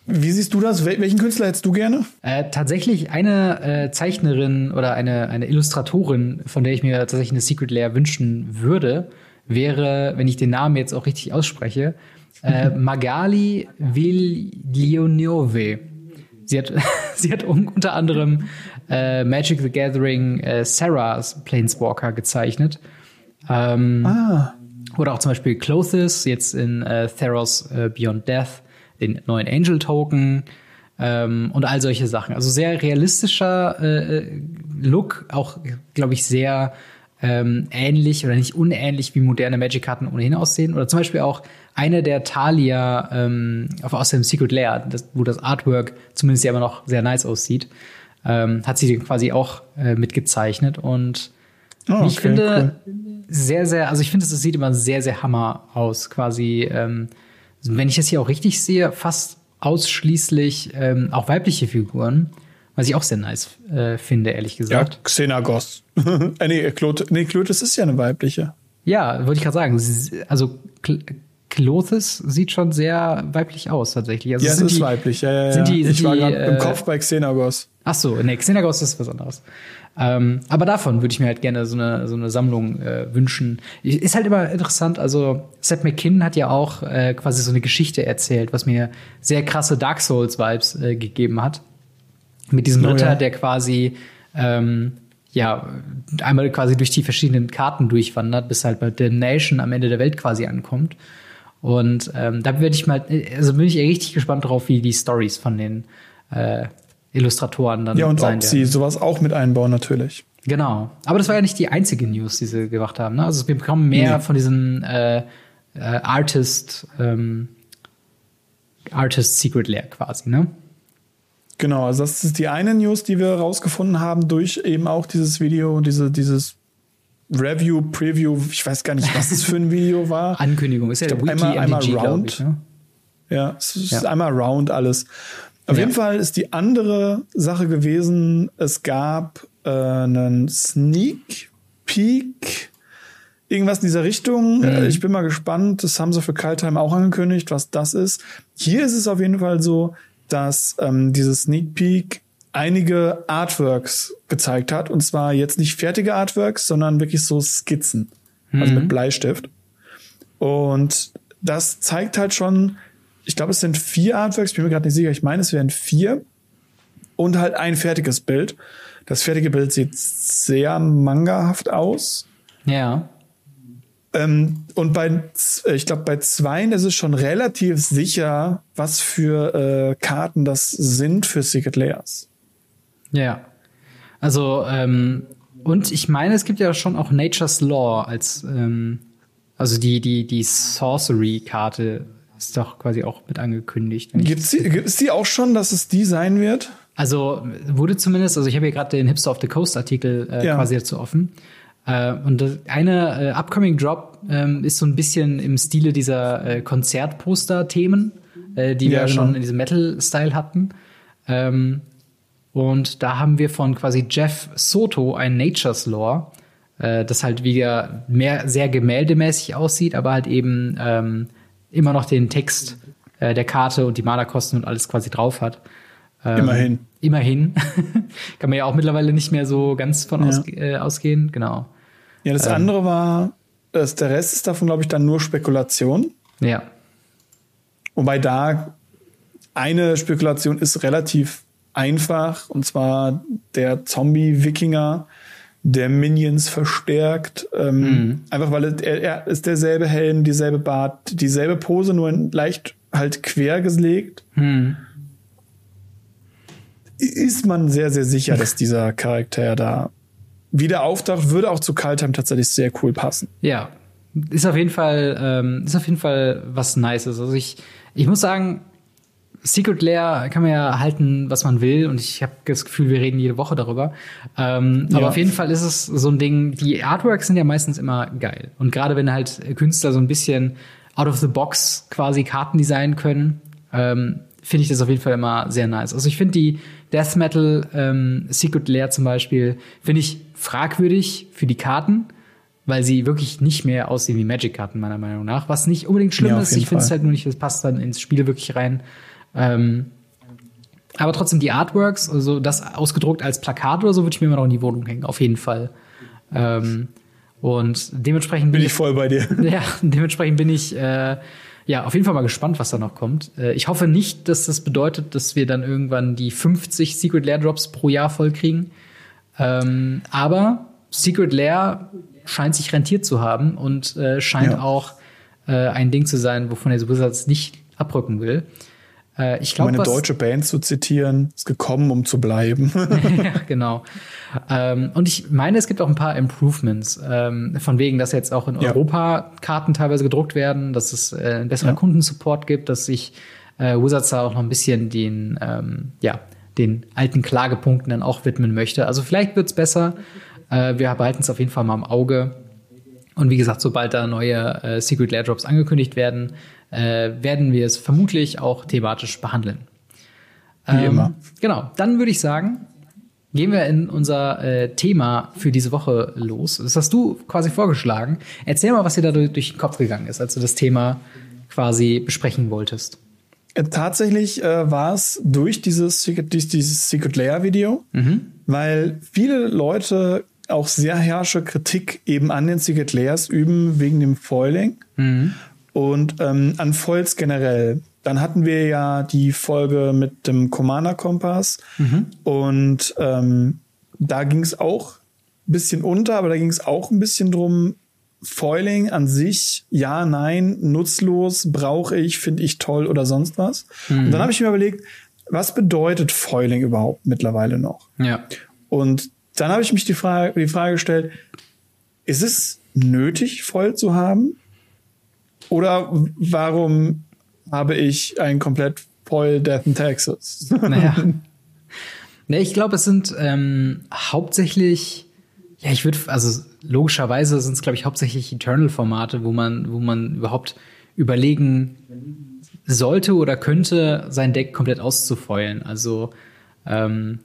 [SPEAKER 3] Wie siehst du das? welchen Künstler hättest du gerne?
[SPEAKER 2] Äh, tatsächlich eine äh, Zeichnerin oder eine, eine Illustratorin, von der ich mir tatsächlich eine Secret Lair wünschen würde, wäre, wenn ich den Namen jetzt auch richtig ausspreche, äh, Magali Viglionove. Sie hat, sie hat unter anderem äh, Magic the Gathering äh, Sarah's Planeswalker gezeichnet. Ähm, ah. Oder auch zum Beispiel Clothes, jetzt in äh, Theros Beyond Death, den neuen Angel Token ähm, und all solche Sachen. Also sehr realistischer äh, äh Look, auch, glaube ich, sehr ähm, ähnlich oder nicht unähnlich wie moderne Magic-Karten ohnehin aussehen. Oder zum Beispiel auch eine der Talia ähm, aus dem Secret Lair, das, wo das Artwork zumindest ja immer noch sehr nice aussieht ähm, hat sie quasi auch äh, mitgezeichnet. Und oh, okay, ich finde cool. sehr, sehr, also ich finde, es sieht immer sehr, sehr hammer aus. Quasi, ähm, wenn ich es hier auch richtig sehe, fast ausschließlich ähm, auch weibliche Figuren. Was ich auch sehr nice äh, finde, ehrlich gesagt.
[SPEAKER 3] Ja, Xenagos. äh, nee, Klot nee, Klotis ist ja eine weibliche.
[SPEAKER 2] Ja, wollte ich gerade sagen. Also Clothes sieht schon sehr weiblich aus, tatsächlich. Also
[SPEAKER 3] ja, es ist die, weiblich. Ja, ja, ja. Sind die, sind ich war gerade äh, im Kopf bei Xenagos.
[SPEAKER 2] Ach so, nee, Xenagos ist was anderes. Ähm, aber davon würde ich mir halt gerne so eine, so eine Sammlung äh, wünschen. Ist halt immer interessant, also Seth McKinnon hat ja auch äh, quasi so eine Geschichte erzählt, was mir sehr krasse Dark Souls-Vibes äh, gegeben hat. Mit diesem oh, Ritter, ja. der quasi ähm, ja, einmal quasi durch die verschiedenen Karten durchwandert, bis halt bei der Nation am Ende der Welt quasi ankommt. Und ähm, da werde ich mal, also bin ich richtig gespannt drauf, wie die Stories von den äh, Illustratoren dann
[SPEAKER 3] Ja, und ob sie sowas auch mit einbauen, natürlich.
[SPEAKER 2] Genau. Aber das war ja nicht die einzige News, die sie gemacht haben. Ne? Also wir bekommen mehr nee. von diesen äh, äh, Artist, ähm, Artist Secret Lair quasi, ne?
[SPEAKER 3] Genau, also das ist die eine News, die wir rausgefunden haben durch eben auch dieses Video, diese, dieses Review, Preview, ich weiß gar nicht, was es für ein Video war.
[SPEAKER 2] Ankündigung, ist ja
[SPEAKER 3] der Wiki einmal, einmal round. Ich, ne? Ja, es ist ja. einmal round alles. Auf ja. jeden Fall ist die andere Sache gewesen, es gab äh, einen Sneak Peek, irgendwas in dieser Richtung. Mhm. Ich bin mal gespannt, das haben sie für Kaltheim auch angekündigt, was das ist. Hier ist es auf jeden Fall so, dass ähm, dieses Sneak Peek einige Artworks gezeigt hat. Und zwar jetzt nicht fertige Artworks, sondern wirklich so Skizzen. Mhm. Also mit mhm. Bleistift. Und das zeigt halt schon, ich glaube, es sind vier Artworks, ich bin mir gerade nicht sicher, ich meine, es wären vier. Und halt ein fertiges Bild. Das fertige Bild sieht sehr mangahaft aus.
[SPEAKER 2] Ja.
[SPEAKER 3] Ähm, und bei, ich glaube, bei zweien ist es schon relativ sicher, was für äh, Karten das sind für Secret Layers.
[SPEAKER 2] Ja. Also, ähm, und ich meine, es gibt ja schon auch Nature's Law als, ähm, also die, die, die Sorcery-Karte ist doch quasi auch mit angekündigt.
[SPEAKER 3] Gibt sie, ist die auch schon, dass es die sein wird?
[SPEAKER 2] Also wurde zumindest, also ich habe hier gerade den Hipster of the Coast Artikel äh, ja. quasi dazu offen. Äh, und das eine äh, upcoming Drop ähm, ist so ein bisschen im Stile dieser äh, Konzertposter-Themen, äh, die ja, wir schon in diesem Metal-Style hatten. Ähm, und da haben wir von quasi Jeff Soto ein Nature's Lore, äh, das halt wieder mehr sehr gemäldemäßig aussieht, aber halt eben ähm, immer noch den Text äh, der Karte und die Malerkosten und alles quasi drauf hat.
[SPEAKER 3] Ähm, immerhin.
[SPEAKER 2] Immerhin. Kann man ja auch mittlerweile nicht mehr so ganz von ja. aus, äh, ausgehen, genau.
[SPEAKER 3] Ja, das ähm, andere war, das, der Rest ist davon, glaube ich, dann nur Spekulation.
[SPEAKER 2] Ja.
[SPEAKER 3] Wobei da eine Spekulation ist relativ einfach, und zwar der Zombie-Wikinger, der Minions verstärkt. Ähm, mhm. Einfach weil er, er ist derselbe Helm, dieselbe Bart, dieselbe Pose, nur leicht halt quer gelegt. Mhm. Ist man sehr, sehr sicher, dass dieser Charakter da wieder auftaucht, würde auch zu Kaltheim tatsächlich sehr cool passen.
[SPEAKER 2] Ja, ist auf jeden Fall, ähm, ist auf jeden Fall was Nices. Also ich, ich muss sagen, Secret Lair kann man ja halten, was man will, und ich habe das Gefühl, wir reden jede Woche darüber. Ähm, ja. Aber auf jeden Fall ist es so ein Ding. Die Artworks sind ja meistens immer geil. Und gerade wenn halt Künstler so ein bisschen out of the box quasi Karten designen können, ähm, finde ich das auf jeden Fall immer sehr nice. Also ich finde die Death Metal ähm, Secret Lair zum Beispiel finde ich fragwürdig für die Karten, weil sie wirklich nicht mehr aussehen wie Magic-Karten, meiner Meinung nach. Was nicht unbedingt schlimm ja, ist. Ich finde es halt nur nicht, das passt dann ins Spiel wirklich rein. Ähm, aber trotzdem die Artworks, also das ausgedruckt als Plakat oder so, würde ich mir immer noch in die Wohnung hängen, auf jeden Fall. Ähm, und dementsprechend
[SPEAKER 3] bin, bin ich voll bei dir.
[SPEAKER 2] Ja, dementsprechend bin ich äh, ja auf jeden Fall mal gespannt, was da noch kommt. Äh, ich hoffe nicht, dass das bedeutet, dass wir dann irgendwann die 50 Secret Lair Drops pro Jahr voll kriegen. Ähm, aber Secret Lair scheint sich rentiert zu haben und äh, scheint ja. auch äh, ein Ding zu sein, wovon der Wizards nicht abrücken will.
[SPEAKER 3] Äh, ich glaube, um eine deutsche Band zu zitieren, ist gekommen, um zu bleiben.
[SPEAKER 2] ja, genau. Ähm, und ich meine, es gibt auch ein paar Improvements, ähm, von wegen, dass jetzt auch in ja. Europa Karten teilweise gedruckt werden, dass es äh, einen besseren ja. Kundensupport gibt, dass sich äh, Wizards da auch noch ein bisschen den, ähm, ja, den alten Klagepunkten dann auch widmen möchte. Also vielleicht wird's besser. Äh, wir behalten es auf jeden Fall mal im Auge. Und wie gesagt, sobald da neue äh, Secret Lair Drops angekündigt werden, äh, werden wir es vermutlich auch thematisch behandeln.
[SPEAKER 3] Wie ähm, immer.
[SPEAKER 2] Genau, dann würde ich sagen, gehen wir in unser äh, Thema für diese Woche los. Das hast du quasi vorgeschlagen. Erzähl mal, was dir da durch den Kopf gegangen ist, als du das Thema quasi besprechen wolltest.
[SPEAKER 3] Äh, tatsächlich äh, war es durch dieses Secret, dieses Secret Layer Video, mhm. weil viele Leute auch sehr herrsche Kritik eben an den Secret Layers üben wegen dem Foiling. Mhm und ähm, an Foils generell. Dann hatten wir ja die Folge mit dem Commander Kompass mhm. und ähm, da ging es auch ein bisschen unter, aber da ging es auch ein bisschen drum, Foiling an sich, ja, nein, nutzlos, brauche ich, finde ich toll oder sonst was. Mhm. Und dann habe ich mir überlegt, was bedeutet Foiling überhaupt mittlerweile noch?
[SPEAKER 2] Ja.
[SPEAKER 3] Und dann habe ich mich die Frage, die Frage gestellt, ist es nötig, Foil zu haben? Oder warum habe ich ein komplett Foil Death in Texas?
[SPEAKER 2] Naja. nee, ich glaube, es sind ähm, hauptsächlich, ja, ich würde, also logischerweise sind es, glaube ich, hauptsächlich Eternal-Formate, wo man, wo man überhaupt überlegen sollte oder könnte, sein Deck komplett auszufeulen. Also ähm,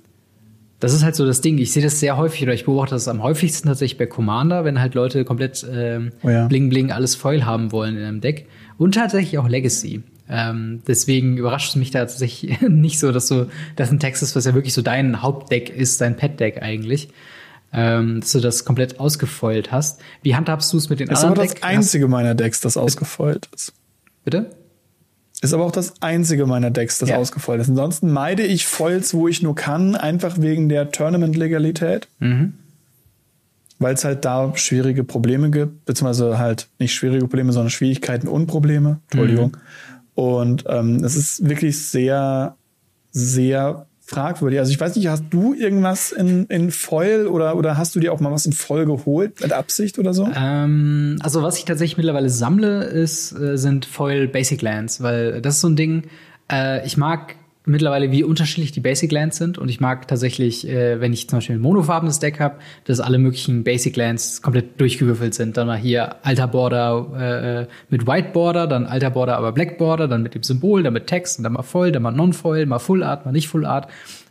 [SPEAKER 2] das ist halt so das Ding. Ich sehe das sehr häufig oder ich beobachte das am häufigsten tatsächlich bei Commander, wenn halt Leute komplett ähm, oh ja. bling bling alles Foil haben wollen in einem Deck. Und tatsächlich auch Legacy. Ähm, deswegen überrascht es mich da tatsächlich nicht so, dass du das in Texas, was ja wirklich so dein Hauptdeck ist, dein Pet-Deck eigentlich, ähm, dass du das komplett ausgefoilt hast. Wie handhabst du es mit den
[SPEAKER 3] ist anderen Decks? Das ist aber das einzige meiner Decks, das ausgefoilt ist.
[SPEAKER 2] Bitte?
[SPEAKER 3] Ist aber auch das einzige meiner Decks, das ja. ausgefoilt ist. Ansonsten meide ich Foils, wo ich nur kann, einfach wegen der Tournament-Legalität. Mhm. Weil es halt da schwierige Probleme gibt, beziehungsweise halt nicht schwierige Probleme, sondern Schwierigkeiten und Probleme. Entschuldigung. Mhm. Und ähm, es ist wirklich sehr, sehr fragwürdig. Also ich weiß nicht, hast du irgendwas in, in Foil oder, oder hast du dir auch mal was in Foil geholt mit Absicht oder so?
[SPEAKER 2] Ähm, also was ich tatsächlich mittlerweile sammle, ist, äh, sind Foil Basic Lands, weil das ist so ein Ding, äh, ich mag mittlerweile, wie unterschiedlich die Basic Lands sind. Und ich mag tatsächlich, äh, wenn ich zum Beispiel ein monofarbenes Deck habe, dass alle möglichen Basic Lands komplett durchgewürfelt sind. Dann mal hier alter Border äh, mit White Border, dann alter Border aber Black Border, dann mit dem Symbol, dann mit Text und dann mal Voll, dann mal Non-Foil, mal Full Art, mal nicht Full Art.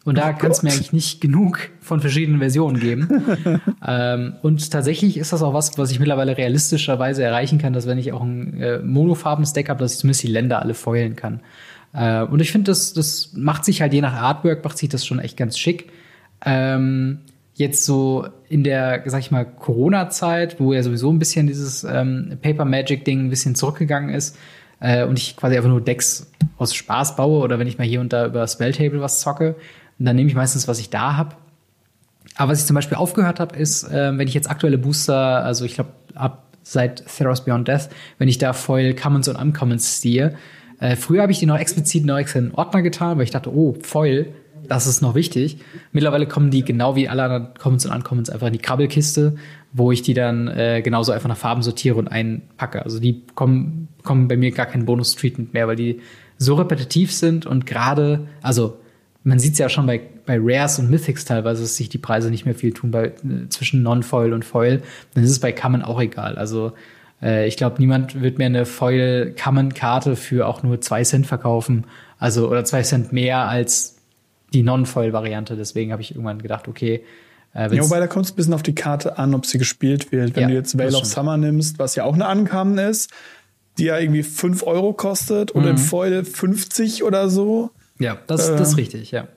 [SPEAKER 2] Und da oh kann es mir eigentlich nicht genug von verschiedenen Versionen geben. ähm, und tatsächlich ist das auch was, was ich mittlerweile realistischerweise erreichen kann, dass wenn ich auch ein äh, monofarbenes Deck habe, dass ich zumindest die Länder alle foilen kann. Äh, und ich finde, das, das macht sich halt je nach Artwork, macht sich das schon echt ganz schick. Ähm, jetzt so in der, sag ich mal, Corona-Zeit, wo ja sowieso ein bisschen dieses ähm, Paper Magic-Ding ein bisschen zurückgegangen ist äh, und ich quasi einfach nur Decks aus Spaß baue oder wenn ich mal hier und da über Spelltable was zocke, dann nehme ich meistens, was ich da habe. Aber was ich zum Beispiel aufgehört habe, ist, äh, wenn ich jetzt aktuelle Booster, also ich glaube ab seit Theros Beyond Death, wenn ich da Foil Commons und Uncommons ziehe, äh, früher habe ich die noch explizit in den Ordner getan, weil ich dachte, oh, Foil, das ist noch wichtig. Mittlerweile kommen die genau wie alle anderen Commons und Uncommons einfach in die Krabbelkiste, wo ich die dann äh, genauso einfach nach Farben sortiere und einpacke. Also die kommen, kommen bei mir gar kein Bonus-Treatment mehr, weil die so repetitiv sind und gerade, also man sieht es ja schon bei, bei Rares und Mythics teilweise, dass sich die Preise nicht mehr viel tun bei, äh, zwischen Non-Foil und Foil. Dann ist es bei Common auch egal. Also äh, ich glaube, niemand wird mir eine Foil-Common-Karte für auch nur zwei Cent verkaufen. Also, oder zwei Cent mehr als die Non-Foil-Variante. Deswegen habe ich irgendwann gedacht, okay.
[SPEAKER 3] Äh, ja, wobei da kommt es ein bisschen auf die Karte an, ob sie gespielt wird. Wenn ja, du jetzt Veil of Summer nimmst, was ja auch eine Ankamen ist, die ja irgendwie fünf Euro kostet und mhm. in Foil 50 oder so.
[SPEAKER 2] Ja, das, äh, das ist richtig, ja.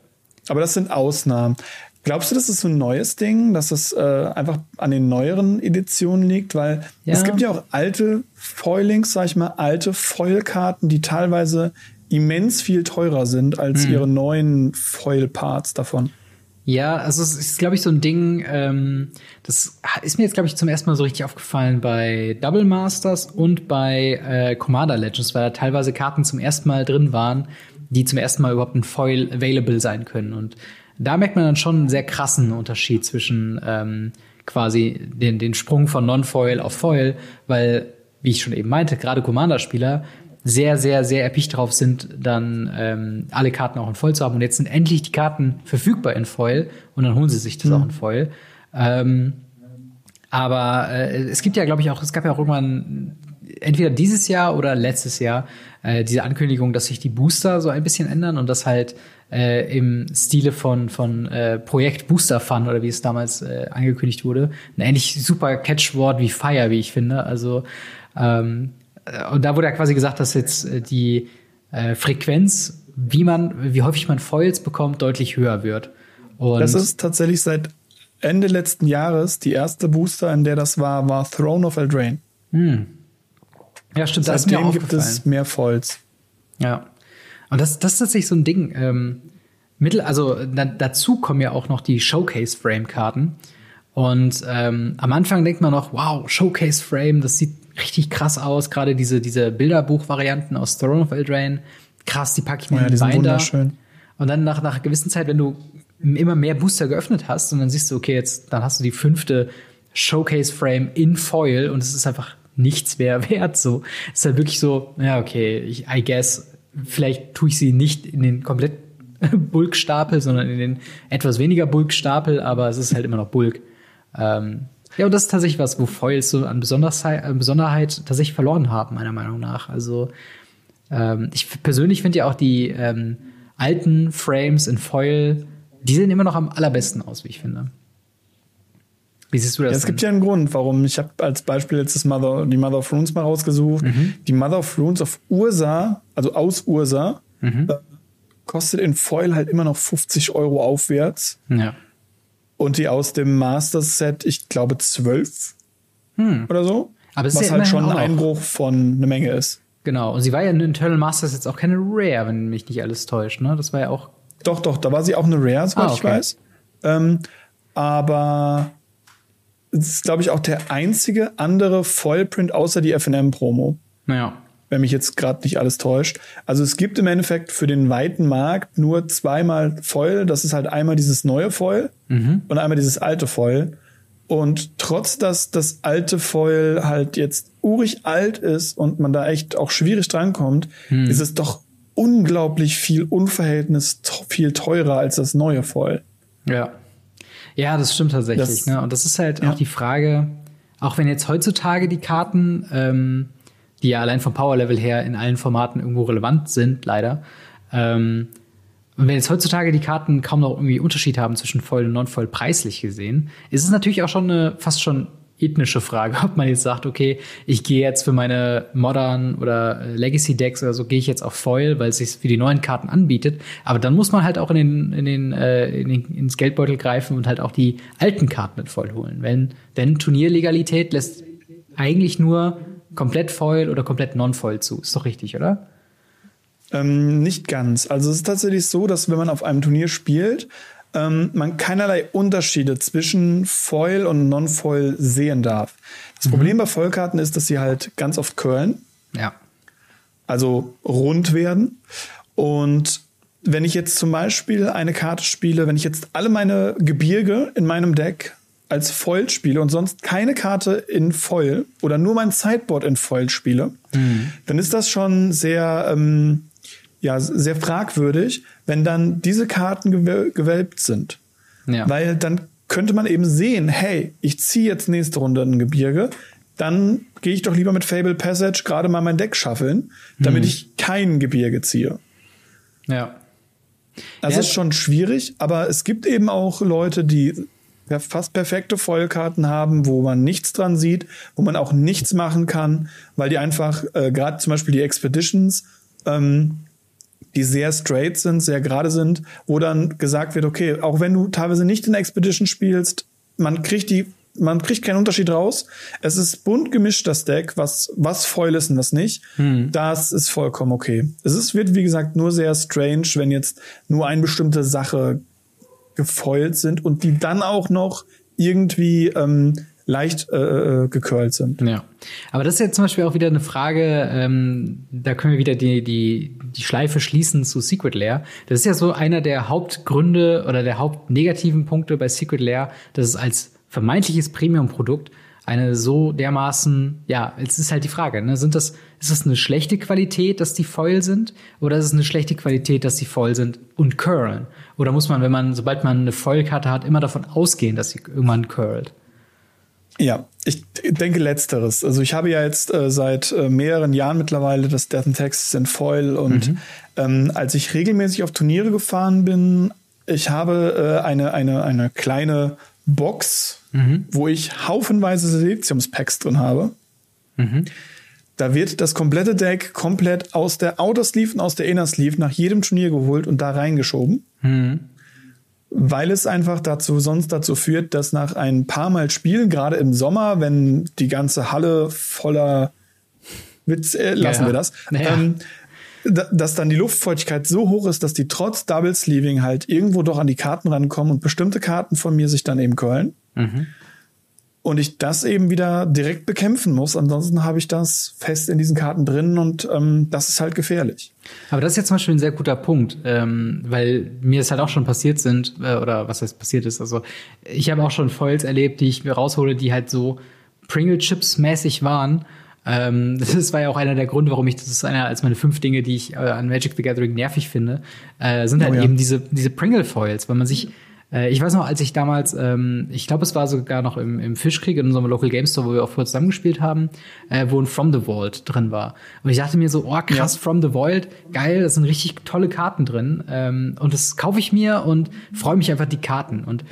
[SPEAKER 3] Aber das sind Ausnahmen. Glaubst du, das ist so ein neues Ding, dass es äh, einfach an den neueren Editionen liegt? Weil ja. es gibt ja auch alte Foilings, sag ich mal, alte Foilkarten, die teilweise immens viel teurer sind als hm. ihre neuen Foil-Parts davon.
[SPEAKER 2] Ja, also es ist, glaube ich, so ein Ding, ähm, das ist mir jetzt, glaube ich, zum ersten Mal so richtig aufgefallen bei Double Masters und bei äh, Commander Legends, weil da teilweise Karten zum ersten Mal drin waren, die zum ersten Mal überhaupt ein Foil available sein können. Und da merkt man dann schon einen sehr krassen Unterschied zwischen ähm, quasi den, den Sprung von Non-Foil auf Foil, weil, wie ich schon eben meinte, gerade Commander-Spieler sehr, sehr, sehr erpicht drauf sind, dann ähm, alle Karten auch in Foil zu haben. Und jetzt sind endlich die Karten verfügbar in Foil und dann holen sie sich das mhm. auch in Foil. Ähm, aber äh, es gibt ja, glaube ich, auch, es gab ja auch irgendwann entweder dieses Jahr oder letztes Jahr äh, diese Ankündigung, dass sich die Booster so ein bisschen ändern und dass halt äh, im Stile von, von äh, Projekt Booster Fun oder wie es damals äh, angekündigt wurde. Ein ähnlich super Catchwort wie Fire, wie ich finde. Also ähm, äh, und da wurde ja quasi gesagt, dass jetzt äh, die äh, Frequenz, wie man, wie häufig man Foils bekommt, deutlich höher wird.
[SPEAKER 3] Und das ist tatsächlich seit Ende letzten Jahres die erste Booster, in der das war, war Throne of Eldraine. Hm.
[SPEAKER 2] Ja, stimmt.
[SPEAKER 3] Seitdem gibt es mehr Foils.
[SPEAKER 2] Ja. Und das, das ist tatsächlich so ein Ding. Ähm, Mittel, also da, dazu kommen ja auch noch die Showcase-Frame-Karten. Und ähm, am Anfang denkt man noch, wow, Showcase-Frame, das sieht richtig krass aus. Gerade diese, diese Bilderbuch-Varianten aus Throne of Eldraine. Krass, die packe ich mir oh ja, in den Binder. Und dann nach, nach einer gewissen Zeit, wenn du immer mehr Booster geöffnet hast und dann siehst du, okay, jetzt dann hast du die fünfte Showcase-Frame in Foil und es ist einfach nichts mehr wert. So, ist halt wirklich so, ja, okay, ich, I guess, vielleicht tue ich sie nicht in den komplett Bulkstapel, sondern in den etwas weniger Bulkstapel, aber es ist halt immer noch Bulk. Ähm, ja, und das ist tatsächlich was, wo Foils so an Besonderheit, an Besonderheit tatsächlich verloren haben, meiner Meinung nach. Also ähm, ich persönlich finde ja auch die ähm, alten Frames in Foil, die sehen immer noch am allerbesten aus, wie ich finde.
[SPEAKER 3] Wie siehst du das? Ja, es gibt ja einen Grund, warum. Ich habe als Beispiel jetzt das Mother, die Mother of Runes mal rausgesucht. Mhm. Die Mother of Runes auf Ursa, also aus Ursa, mhm. äh, kostet in Foil halt immer noch 50 Euro aufwärts.
[SPEAKER 2] Ja.
[SPEAKER 3] Und die aus dem Master Set, ich glaube, 12 hm. oder so. Aber es was ist ja halt schon ein Einbruch von eine Menge ist.
[SPEAKER 2] Genau. Und sie war ja in Internal Masters jetzt auch keine Rare, wenn mich nicht alles täuscht, ne? Das war ja auch.
[SPEAKER 3] Doch, doch, da war sie auch eine Rare, soweit ah, okay. ich weiß. Ähm, aber es ist, glaube ich, auch der einzige andere Foilprint außer die FNM-Promo.
[SPEAKER 2] Naja.
[SPEAKER 3] Wenn mich jetzt gerade nicht alles täuscht. Also es gibt im Endeffekt für den weiten Markt nur zweimal Foil. Das ist halt einmal dieses neue Foil mhm. und einmal dieses alte Foil. Und trotz dass das alte Foil halt jetzt urig alt ist und man da echt auch schwierig drankommt, mhm. ist es doch unglaublich viel unverhältnis viel teurer als das neue Foil.
[SPEAKER 2] Ja. Ja, das stimmt tatsächlich. Das, ne? Und das ist halt ja. auch die Frage, auch wenn jetzt heutzutage die Karten, ähm, die ja allein vom Power-Level her in allen Formaten irgendwo relevant sind, leider, ähm, und wenn jetzt heutzutage die Karten kaum noch irgendwie Unterschied haben zwischen Foil und Non-Foil preislich gesehen, ist es natürlich auch schon eine fast schon ethnische Frage, ob man jetzt sagt, okay, ich gehe jetzt für meine Modern oder Legacy Decks oder so gehe ich jetzt auf Foil, weil es sich für die neuen Karten anbietet. Aber dann muss man halt auch in den, in den, äh, in den ins Geldbeutel greifen und halt auch die alten Karten mit Foil holen. Wenn, denn Turnierlegalität lässt eigentlich nur komplett Foil oder komplett Non-Foil zu. Ist doch richtig, oder?
[SPEAKER 3] Ähm, nicht ganz. Also es ist tatsächlich so, dass wenn man auf einem Turnier spielt, ähm, man keinerlei Unterschiede zwischen Foil und Non-Foil sehen darf. Das mhm. Problem bei Foilkarten ist, dass sie halt ganz oft curlen.
[SPEAKER 2] Ja.
[SPEAKER 3] Also rund werden. Und wenn ich jetzt zum Beispiel eine Karte spiele, wenn ich jetzt alle meine Gebirge in meinem Deck als Foil spiele und sonst keine Karte in Foil oder nur mein Sideboard in Foil spiele, mhm. dann ist das schon sehr ähm, ja sehr fragwürdig, wenn dann diese Karten gewölbt sind. Ja. Weil dann könnte man eben sehen, hey, ich ziehe jetzt nächste Runde ein Gebirge, dann gehe ich doch lieber mit Fable Passage gerade mal mein Deck schaffeln, damit mhm. ich kein Gebirge ziehe.
[SPEAKER 2] Ja.
[SPEAKER 3] Das ja. ist schon schwierig, aber es gibt eben auch Leute, die fast perfekte Vollkarten haben, wo man nichts dran sieht, wo man auch nichts machen kann, weil die einfach, äh, gerade zum Beispiel die Expeditions, ähm, die sehr straight sind, sehr gerade sind, wo dann gesagt wird, okay, auch wenn du teilweise nicht in Expedition spielst, man kriegt die, man kriegt keinen Unterschied raus. Es ist bunt gemischt, das Deck, was, was Foil ist und was nicht. Hm. Das ist vollkommen okay. Es ist, wird, wie gesagt, nur sehr strange, wenn jetzt nur eine bestimmte Sache gefoilt sind und die dann auch noch irgendwie ähm, leicht äh, äh, gecurlt sind.
[SPEAKER 2] Ja. Aber das ist jetzt zum Beispiel auch wieder eine Frage, ähm, da können wir wieder die, die, die Schleife schließen zu Secret Lair. Das ist ja so einer der Hauptgründe oder der hauptnegativen Punkte bei Secret Lair, dass es als vermeintliches Premium-Produkt eine so dermaßen, ja, es ist halt die Frage, ne? Sind das, ist das eine schlechte Qualität, dass die Foil sind? Oder ist es eine schlechte Qualität, dass sie Foil sind und curlen? Oder muss man, wenn man, sobald man eine Foil-Karte hat, immer davon ausgehen, dass sie irgendwann curlt?
[SPEAKER 3] Ja, ich denke letzteres. Also ich habe ja jetzt äh, seit äh, mehreren Jahren mittlerweile das Death and Taxes in Foil und mhm. ähm, als ich regelmäßig auf Turniere gefahren bin, ich habe äh, eine, eine, eine kleine Box, mhm. wo ich haufenweise Siliziumspacks drin habe. Mhm. Da wird das komplette Deck komplett aus der Outer Sleeve und aus der Inner Sleeve nach jedem Turnier geholt und da reingeschoben. Weil es einfach dazu sonst dazu führt, dass nach ein paar Mal Spielen, gerade im Sommer, wenn die ganze Halle voller Witz, äh, lassen ja, wir das, ja. ähm, dass dann die Luftfeuchtigkeit so hoch ist, dass die trotz Double Sleeving halt irgendwo doch an die Karten rankommen und bestimmte Karten von mir sich dann eben curlen. Mhm. Und ich das eben wieder direkt bekämpfen muss. Ansonsten habe ich das fest in diesen Karten drin und ähm, das ist halt gefährlich.
[SPEAKER 2] Aber das ist jetzt zum Beispiel ein sehr guter Punkt, ähm, weil mir es halt auch schon passiert sind, äh, oder was heißt passiert ist. Also ich habe auch schon Foils erlebt, die ich mir raushole, die halt so Pringle-Chips-mäßig waren ähm, das war ja auch einer der Gründe, warum ich das ist einer als meine fünf Dinge, die ich äh, an Magic the Gathering nervig finde, äh, sind halt oh, ja. eben diese diese Pringle Foils, weil man sich äh, ich weiß noch, als ich damals, ähm, ich glaube, es war sogar noch im, im Fischkrieg in unserem Local Game Store, wo wir auch vorher zusammengespielt haben, äh, wo ein From the Vault drin war. Und ich dachte mir so, oh krass, ja. From the Vault, geil, da sind richtig tolle Karten drin. Ähm, und das kaufe ich mir und freue mich einfach die Karten. Und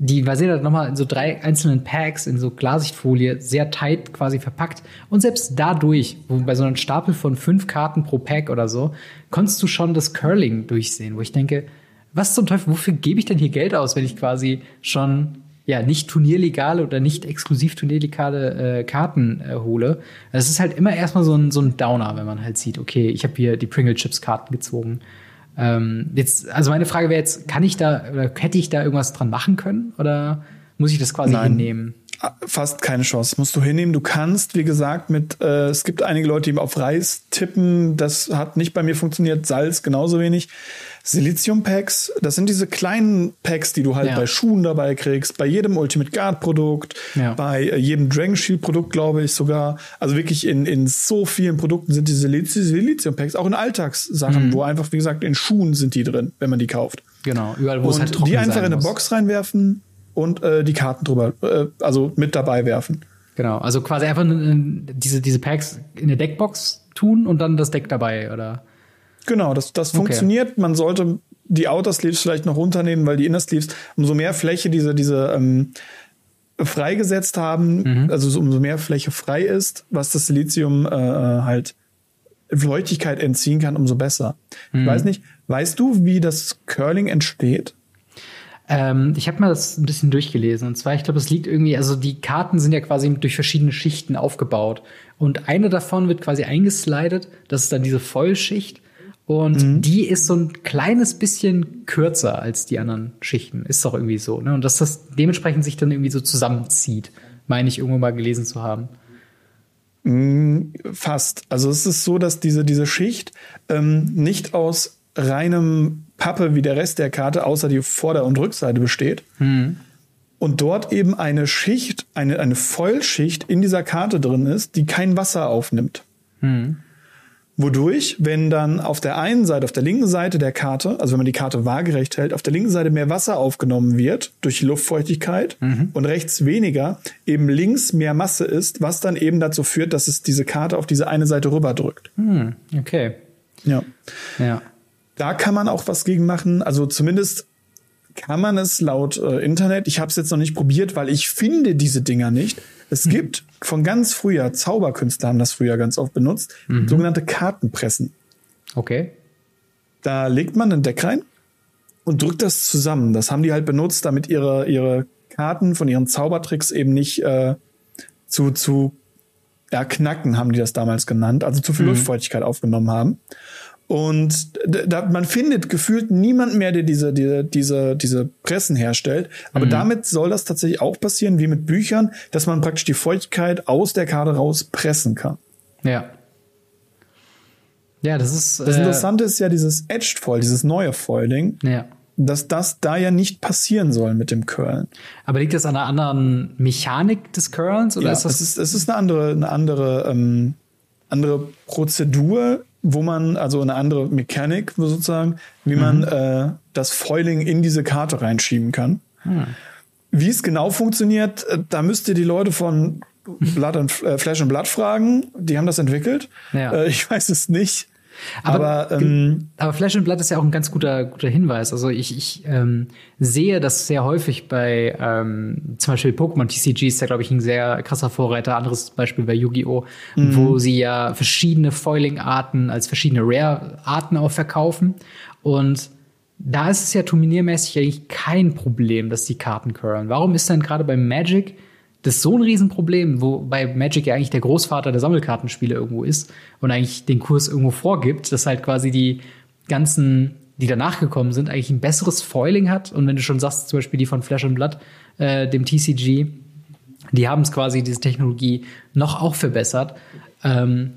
[SPEAKER 2] die Vaseda hat nochmal in so drei einzelnen Packs in so Klarsichtfolie sehr tight quasi verpackt. Und selbst dadurch, wo bei so einem Stapel von fünf Karten pro Pack oder so, konntest du schon das Curling durchsehen, wo ich denke, was zum Teufel, wofür gebe ich denn hier Geld aus, wenn ich quasi schon ja nicht turnierlegale oder nicht exklusiv turnierlegale äh, Karten äh, hole. Es ist halt immer erstmal so ein, so ein Downer, wenn man halt sieht, okay, ich habe hier die Pringle Chips Karten gezogen. Ähm, jetzt, also meine Frage wäre jetzt, kann ich da oder hätte ich da irgendwas dran machen können oder muss ich das quasi Nein. hinnehmen?
[SPEAKER 3] Ah, fast keine Chance. Musst du hinnehmen. Du kannst, wie gesagt, mit, äh, es gibt einige Leute, die auf Reis tippen. Das hat nicht bei mir funktioniert. Salz genauso wenig. Silizium-Packs, das sind diese kleinen Packs, die du halt ja. bei Schuhen dabei kriegst, bei jedem Ultimate Guard-Produkt, ja. bei äh, jedem Dragon Shield-Produkt, glaube ich sogar. Also wirklich in, in so vielen Produkten sind diese Silizium-Packs, auch in Alltagssachen, mhm. wo einfach, wie gesagt, in Schuhen sind die drin, wenn man die kauft.
[SPEAKER 2] Genau, überall, wo es halt trocken
[SPEAKER 3] Die einfach in eine muss. Box reinwerfen und äh, die Karten drüber, äh, also mit dabei werfen.
[SPEAKER 2] Genau, also quasi einfach diese, diese Packs in eine Deckbox tun und dann das Deck dabei, oder?
[SPEAKER 3] Genau, das, das okay. funktioniert. Man sollte die Outer Sleeves vielleicht noch runternehmen, weil die Inner Sleeves umso mehr Fläche diese, diese ähm, freigesetzt haben, mhm. also umso mehr Fläche frei ist, was das Silizium äh, äh, halt Feuchtigkeit entziehen kann, umso besser. Mhm. Ich weiß nicht, weißt du, wie das Curling entsteht?
[SPEAKER 2] Ähm, ich habe mal das ein bisschen durchgelesen. Und zwar, ich glaube, es liegt irgendwie, also die Karten sind ja quasi durch verschiedene Schichten aufgebaut. Und eine davon wird quasi eingeslidet. Das ist dann diese Vollschicht. Und mhm. die ist so ein kleines bisschen kürzer als die anderen Schichten. Ist doch irgendwie so. Ne? Und dass das dementsprechend sich dann irgendwie so zusammenzieht, meine ich irgendwo mal gelesen zu haben.
[SPEAKER 3] Mm, fast. Also es ist so, dass diese, diese Schicht ähm, nicht aus reinem Pappe wie der Rest der Karte, außer die Vorder- und Rückseite besteht. Mhm. Und dort eben eine Schicht, eine, eine Vollschicht in dieser Karte drin ist, die kein Wasser aufnimmt. Mhm. Wodurch, wenn dann auf der einen Seite, auf der linken Seite der Karte, also wenn man die Karte waagerecht hält, auf der linken Seite mehr Wasser aufgenommen wird durch die Luftfeuchtigkeit mhm. und rechts weniger, eben links mehr Masse ist, was dann eben dazu führt, dass es diese Karte auf diese eine Seite rüberdrückt.
[SPEAKER 2] Mhm. Okay.
[SPEAKER 3] Ja. Ja. Da kann man auch was gegen machen. Also zumindest kann man es laut äh, Internet. Ich habe es jetzt noch nicht probiert, weil ich finde diese Dinger nicht. Es mhm. gibt von ganz früher, Zauberkünstler haben das früher ganz oft benutzt, mhm. sogenannte Kartenpressen.
[SPEAKER 2] Okay.
[SPEAKER 3] Da legt man ein Deck rein und drückt das zusammen. Das haben die halt benutzt, damit ihre, ihre Karten von ihren Zaubertricks eben nicht äh, zu, zu ja, knacken, haben die das damals genannt, also zu viel mhm. Luftfeuchtigkeit aufgenommen haben. Und da, man findet gefühlt niemand mehr, der diese, diese, diese, diese Pressen herstellt. Aber mhm. damit soll das tatsächlich auch passieren, wie mit Büchern, dass man praktisch die Feuchtigkeit aus der Karte raus pressen kann.
[SPEAKER 2] Ja. Ja, das ist.
[SPEAKER 3] Das äh, Interessante ist ja dieses Edged Foil, dieses neue Foiling.
[SPEAKER 2] Ja.
[SPEAKER 3] Dass das da ja nicht passieren soll mit dem Curlen.
[SPEAKER 2] Aber liegt das an einer anderen Mechanik des Curlens oder
[SPEAKER 3] ja,
[SPEAKER 2] ist das?
[SPEAKER 3] Es ist, es ist eine andere, eine andere, ähm, andere Prozedur wo man, also eine andere Mechanik sozusagen, wie mhm. man äh, das Foiling in diese Karte reinschieben kann. Mhm. Wie es genau funktioniert, äh, da müsst ihr die Leute von Blood and, äh, Flash and Blood fragen. Die haben das entwickelt. Ja. Äh, ich weiß es nicht.
[SPEAKER 2] Aber, aber, ähm, aber Flash and Blood ist ja auch ein ganz guter, guter Hinweis. Also ich, ich ähm, sehe das sehr häufig bei ähm, zum Beispiel Pokémon TCG ist ja, glaube ich, ein sehr krasser Vorreiter. Anderes Beispiel bei Yu-Gi-Oh!, mhm. wo sie ja verschiedene Foiling-Arten als verschiedene Rare-Arten auch verkaufen. Und da ist es ja turniermäßig eigentlich kein Problem, dass die Karten curlen. Warum ist dann gerade bei Magic das ist so ein Riesenproblem, wobei Magic ja eigentlich der Großvater der Sammelkartenspiele irgendwo ist und eigentlich den Kurs irgendwo vorgibt, dass halt quasi die ganzen, die danach gekommen sind, eigentlich ein besseres Foiling hat. Und wenn du schon sagst, zum Beispiel die von Flash and Blood, äh, dem TCG, die haben es quasi, diese Technologie, noch auch verbessert. Ähm,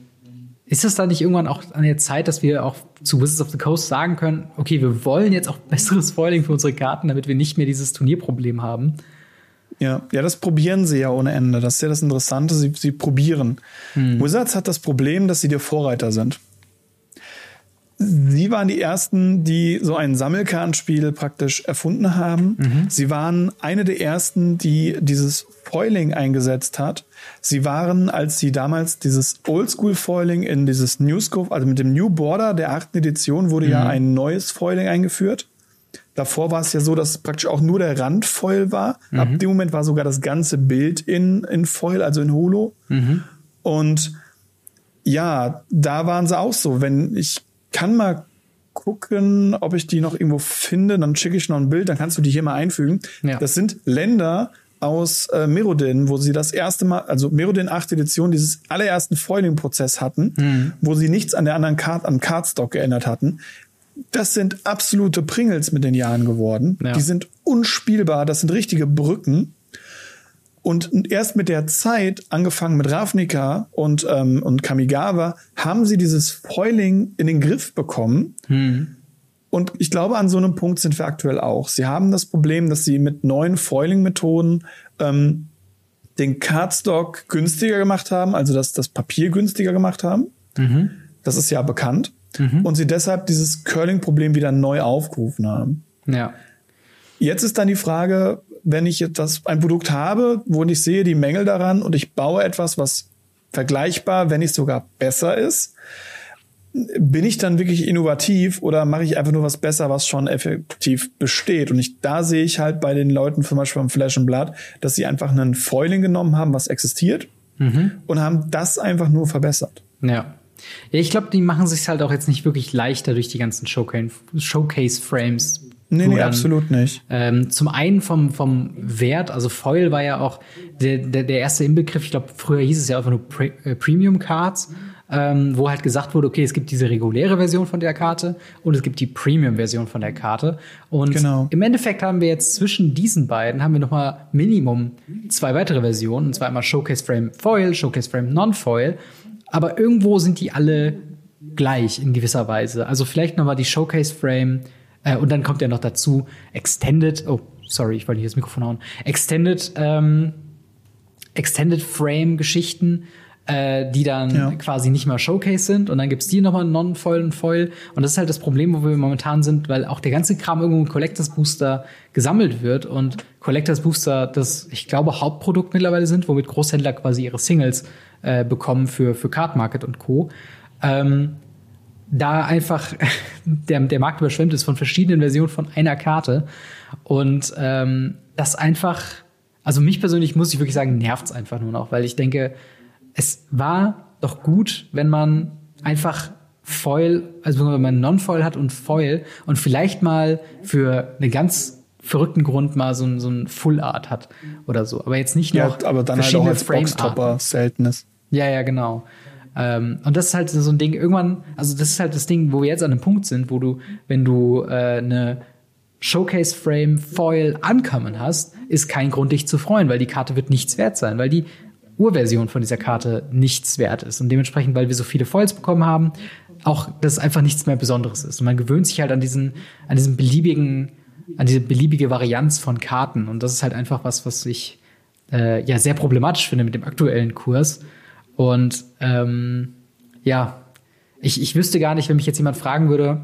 [SPEAKER 2] ist es da nicht irgendwann auch an der Zeit, dass wir auch zu Wizards of the Coast sagen können, okay, wir wollen jetzt auch besseres Foiling für unsere Karten, damit wir nicht mehr dieses Turnierproblem haben?
[SPEAKER 3] Ja, ja, das probieren sie ja ohne Ende. Das ist ja das Interessante, sie, sie probieren. Hm. Wizards hat das Problem, dass sie der Vorreiter sind. Sie waren die ersten, die so ein Sammelkartenspiel praktisch erfunden haben. Mhm. Sie waren eine der ersten, die dieses Foiling eingesetzt hat. Sie waren, als sie damals dieses Oldschool Foiling in dieses New Scope, also mit dem New Border der achten Edition wurde mhm. ja ein neues Foiling eingeführt. Davor war es ja so, dass praktisch auch nur der Rand Foil war. Mhm. Ab dem Moment war sogar das ganze Bild in, in Foil, also in Holo. Mhm. Und ja, da waren sie auch so. Wenn ich kann mal gucken, ob ich die noch irgendwo finde. Dann schicke ich noch ein Bild, dann kannst du die hier mal einfügen. Ja. Das sind Länder aus äh, Merodin, wo sie das erste Mal, also Merodin 8 Edition, dieses allerersten Foiling-Prozess hatten, mhm. wo sie nichts an der anderen Card, an Cardstock geändert hatten. Das sind absolute Pringles mit den Jahren geworden. Ja. Die sind unspielbar, das sind richtige Brücken. Und erst mit der Zeit, angefangen mit Ravnica und, ähm, und Kamigawa, haben sie dieses Foiling in den Griff bekommen. Hm. Und ich glaube, an so einem Punkt sind wir aktuell auch. Sie haben das Problem, dass sie mit neuen Foiling-Methoden ähm, den Cardstock günstiger gemacht haben, also das, das Papier günstiger gemacht haben. Mhm. Das ist ja bekannt. Mhm. Und sie deshalb dieses Curling-Problem wieder neu aufgerufen haben.
[SPEAKER 2] Ja.
[SPEAKER 3] Jetzt ist dann die Frage, wenn ich jetzt ein Produkt habe, wo ich sehe die Mängel daran und ich baue etwas, was vergleichbar, wenn nicht sogar besser ist, bin ich dann wirklich innovativ oder mache ich einfach nur was besser, was schon effektiv besteht? Und ich, da sehe ich halt bei den Leuten zum Beispiel beim Flash and Blood, dass sie einfach einen Foiling genommen haben, was existiert mhm. und haben das einfach nur verbessert.
[SPEAKER 2] Ja. Ja, ich glaube, die machen sich halt auch jetzt nicht wirklich leichter durch die ganzen Showcase-Frames
[SPEAKER 3] Nee, nee, dann, absolut nicht.
[SPEAKER 2] Ähm, zum einen vom, vom Wert, also Foil war ja auch der, der, der erste Inbegriff, ich glaube, früher hieß es ja einfach nur Pre äh, Premium Cards, ähm, wo halt gesagt wurde, okay, es gibt diese reguläre Version von der Karte und es gibt die Premium-Version von der Karte. Und genau. im Endeffekt haben wir jetzt zwischen diesen beiden haben wir noch mal Minimum zwei weitere Versionen, und zwar einmal Showcase Frame Foil, Showcase Frame Non-Foil. Aber irgendwo sind die alle gleich in gewisser Weise. Also vielleicht noch mal die Showcase Frame äh, und dann kommt ja noch dazu Extended, oh, sorry, ich wollte hier das Mikrofon hauen. Extended, ähm, Extended Frame Geschichten, äh, die dann ja. quasi nicht mal Showcase sind. Und dann gibt's die nochmal Non-Foil und Foil. Und das ist halt das Problem, wo wir momentan sind, weil auch der ganze Kram irgendwo in Collectors Booster gesammelt wird. Und Collectors Booster das, ich glaube, Hauptprodukt mittlerweile sind, womit Großhändler quasi ihre Singles äh, bekommen für, für Card Market und Co. Ähm, da einfach der, der Markt überschwemmt ist von verschiedenen Versionen von einer Karte. Und ähm, das einfach, also mich persönlich muss ich wirklich sagen, nervt's einfach nur noch, weil ich denke, es war doch gut, wenn man einfach Foil, also wenn man Non-Foil hat und Foil und vielleicht mal für einen ganz verrückten Grund mal so, so ein Full Art hat oder so. Aber jetzt nicht noch
[SPEAKER 3] ja, aber dann halt auch als Boxtopper seltenes.
[SPEAKER 2] Ja, ja, genau. Ähm, und das ist halt so ein Ding, irgendwann, also das ist halt das Ding, wo wir jetzt an einem Punkt sind, wo du, wenn du äh, eine Showcase-Frame Foil Uncommon hast, ist kein Grund, dich zu freuen, weil die Karte wird nichts wert sein, weil die Urversion von dieser Karte nichts wert ist. Und dementsprechend, weil wir so viele Foils bekommen haben, auch das einfach nichts mehr Besonderes ist. Und man gewöhnt sich halt an diesen, an diesen beliebigen, an diese beliebige Varianz von Karten. Und das ist halt einfach was, was ich äh, ja sehr problematisch finde mit dem aktuellen Kurs. Und ähm, ja, ich, ich wüsste gar nicht, wenn mich jetzt jemand fragen würde,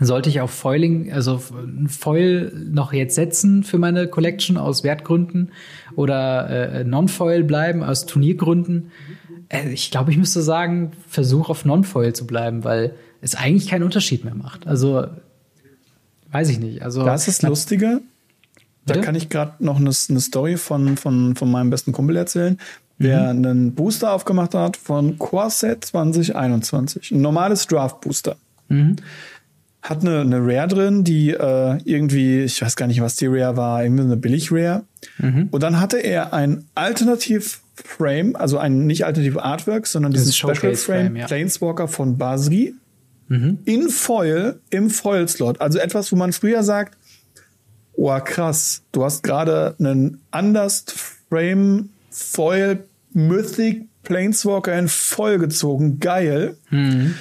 [SPEAKER 2] sollte ich auf Foiling, also Foil noch jetzt setzen für meine Collection aus Wertgründen oder äh, Non-Foil bleiben aus Turniergründen? Äh, ich glaube, ich müsste sagen, versuch auf Non-Foil zu bleiben, weil es eigentlich keinen Unterschied mehr macht. Also weiß ich nicht. Also
[SPEAKER 3] das ist Lustige. Da kann ich gerade noch eine, eine Story von, von, von meinem besten Kumpel erzählen der mhm. einen Booster aufgemacht hat von Corset 2021. Ein normales Draft-Booster. Mhm. hat eine, eine Rare drin, die äh, irgendwie, ich weiß gar nicht, was die Rare war, irgendwie eine Billig-Rare. Mhm. Und dann hatte er ein Alternativ-Frame, also ein nicht alternativ Artwork, sondern diesen Special-Frame ja. Planeswalker von Basri mhm. in Foil, im Foil-Slot. Also etwas, wo man früher sagt, oh krass, du hast gerade einen anders Frame Foil Mythic Planeswalker in Foil gezogen. Geil. Mhm.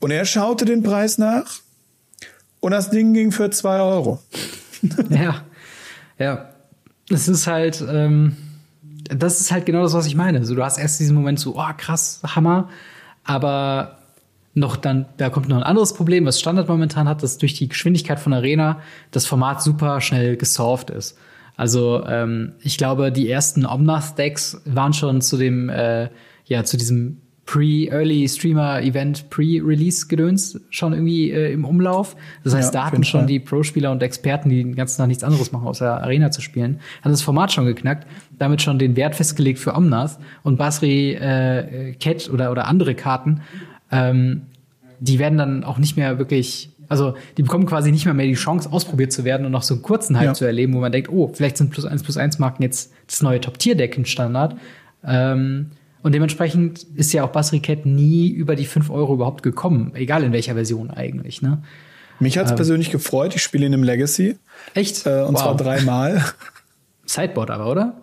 [SPEAKER 3] Und er schaute den Preis nach und das Ding ging für zwei Euro.
[SPEAKER 2] ja, ja. Es ist halt, ähm, das ist halt genau das, was ich meine. Also, du hast erst diesen Moment so, oh krass, Hammer, aber noch dann, da kommt noch ein anderes Problem, was Standard momentan hat, dass durch die Geschwindigkeit von Arena das Format super schnell gesolved ist. Also ähm, ich glaube, die ersten Omnath-Decks waren schon zu dem, äh, ja, zu diesem Pre-Early Streamer Event Pre-Release-Gedöns schon irgendwie äh, im Umlauf. Das heißt, ja, da hatten schon Fall. die Pro-Spieler und Experten, die den ganzen Tag nichts anderes machen, außer Arena zu spielen, hat das Format schon geknackt, damit schon den Wert festgelegt für Omnath und Basri äh, Cat oder, oder andere Karten. Ähm, die werden dann auch nicht mehr wirklich also die bekommen quasi nicht mehr mehr die Chance, ausprobiert zu werden und noch so einen kurzen Hype ja. zu erleben, wo man denkt, oh, vielleicht sind plus eins plus eins Marken jetzt das neue Top-Tier-Deck im Standard. Ähm, und dementsprechend ist ja auch Basriket nie über die 5 Euro überhaupt gekommen, egal in welcher Version eigentlich. Ne?
[SPEAKER 3] Mich hat's ähm, persönlich gefreut, ich spiele in einem Legacy.
[SPEAKER 2] Echt?
[SPEAKER 3] Äh, und wow. zwar dreimal.
[SPEAKER 2] Sideboard aber, oder?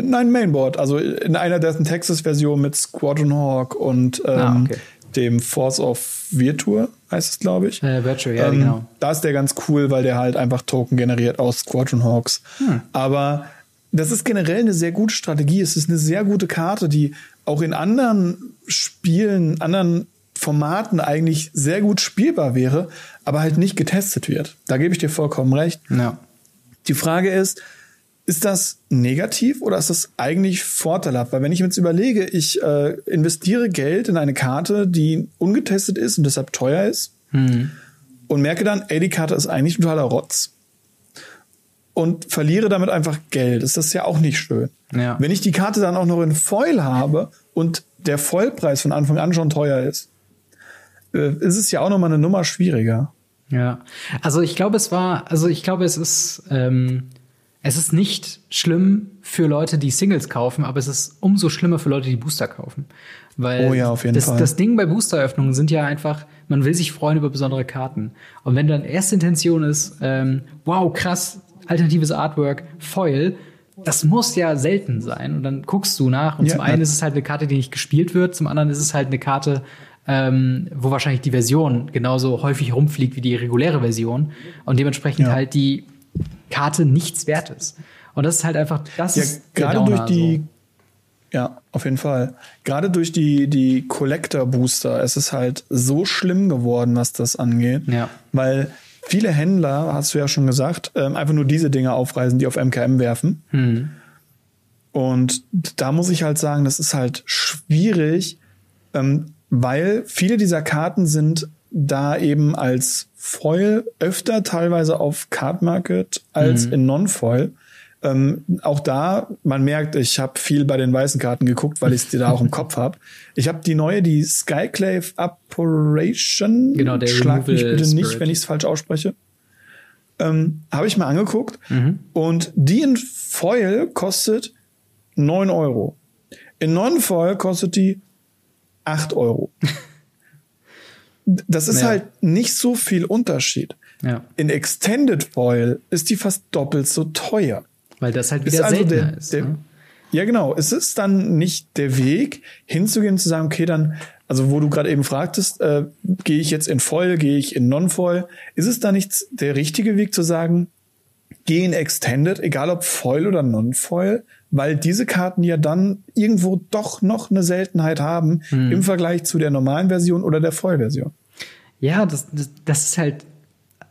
[SPEAKER 3] Nein, Mainboard. Also in einer dessen Texas-Version mit Squadron Hawk und ah, ähm, ah, okay. dem Force of Virtua heißt es, glaube ich.
[SPEAKER 2] Äh, Virtual, ja, ähm, genau.
[SPEAKER 3] Da ist der ganz cool, weil der halt einfach Token generiert aus Squadron Hawks. Hm. Aber das ist generell eine sehr gute Strategie. Es ist eine sehr gute Karte, die auch in anderen Spielen, anderen Formaten eigentlich sehr gut spielbar wäre, aber halt nicht getestet wird. Da gebe ich dir vollkommen recht.
[SPEAKER 2] Ja.
[SPEAKER 3] Die Frage ist, ist das negativ oder ist das eigentlich vorteilhaft? Weil wenn ich mir jetzt überlege, ich äh, investiere Geld in eine Karte, die ungetestet ist und deshalb teuer ist mhm. und merke dann, ey, die Karte ist eigentlich totaler Rotz und verliere damit einfach Geld, ist das ja auch nicht schön.
[SPEAKER 2] Ja.
[SPEAKER 3] Wenn ich die Karte dann auch noch in Foil habe und der Vollpreis von Anfang an schon teuer ist, äh, ist es ja auch noch mal eine Nummer schwieriger.
[SPEAKER 2] Ja, also ich glaube, es war, also ich glaube, es ist ähm es ist nicht schlimm für Leute, die Singles kaufen, aber es ist umso schlimmer für Leute, die Booster kaufen. Weil
[SPEAKER 3] oh ja, auf jeden
[SPEAKER 2] das,
[SPEAKER 3] Fall.
[SPEAKER 2] das Ding bei Boosteröffnungen sind ja einfach, man will sich freuen über besondere Karten. Und wenn dann erste Intention ist, ähm, wow, krass, alternatives Artwork, Foil, das muss ja selten sein. Und dann guckst du nach. Und ja, zum einen ist es halt eine Karte, die nicht gespielt wird, zum anderen ist es halt eine Karte, ähm, wo wahrscheinlich die Version genauso häufig rumfliegt wie die reguläre Version. Und dementsprechend ja. halt die Karte nichts wert ist. Und das ist halt einfach, das
[SPEAKER 3] ja,
[SPEAKER 2] ist
[SPEAKER 3] gerade durch die, so. ja, auf jeden Fall. Gerade durch die, die Collector Booster, es ist halt so schlimm geworden, was das angeht.
[SPEAKER 2] Ja.
[SPEAKER 3] Weil viele Händler, hast du ja schon gesagt, ähm, einfach nur diese Dinge aufreisen, die auf MKM werfen.
[SPEAKER 2] Mhm.
[SPEAKER 3] Und da muss ich halt sagen, das ist halt schwierig, ähm, weil viele dieser Karten sind da eben als Foil öfter teilweise auf Card Market als mhm. in Non-Foil. Ähm, auch da, man merkt, ich habe viel bei den weißen Karten geguckt, weil ich die da auch im Kopf habe. Ich habe die neue, die Skyclave Operation.
[SPEAKER 2] Genau, der
[SPEAKER 3] Schlag mich bitte Spirit. nicht, wenn ich es falsch ausspreche. Ähm, habe ich mal angeguckt.
[SPEAKER 2] Mhm.
[SPEAKER 3] Und die in Foil kostet neun Euro. In Non-Foil kostet die acht Euro. Das ist ja. halt nicht so viel Unterschied.
[SPEAKER 2] Ja.
[SPEAKER 3] In Extended Foil ist die fast doppelt so teuer.
[SPEAKER 2] Weil das halt wieder ist also seltener der,
[SPEAKER 3] ist. Der, ne? Ja, genau. Es ist dann nicht der Weg, hinzugehen und zu sagen, okay, dann, also wo du gerade eben fragtest, äh, gehe ich jetzt in Foil, gehe ich in Non-Foil, ist es da nicht der richtige Weg zu sagen, geh in Extended, egal ob Foil oder Non-Foil, weil diese Karten ja dann irgendwo doch noch eine Seltenheit haben hm. im Vergleich zu der normalen Version oder der Vollversion.
[SPEAKER 2] Ja, das, das, das ist halt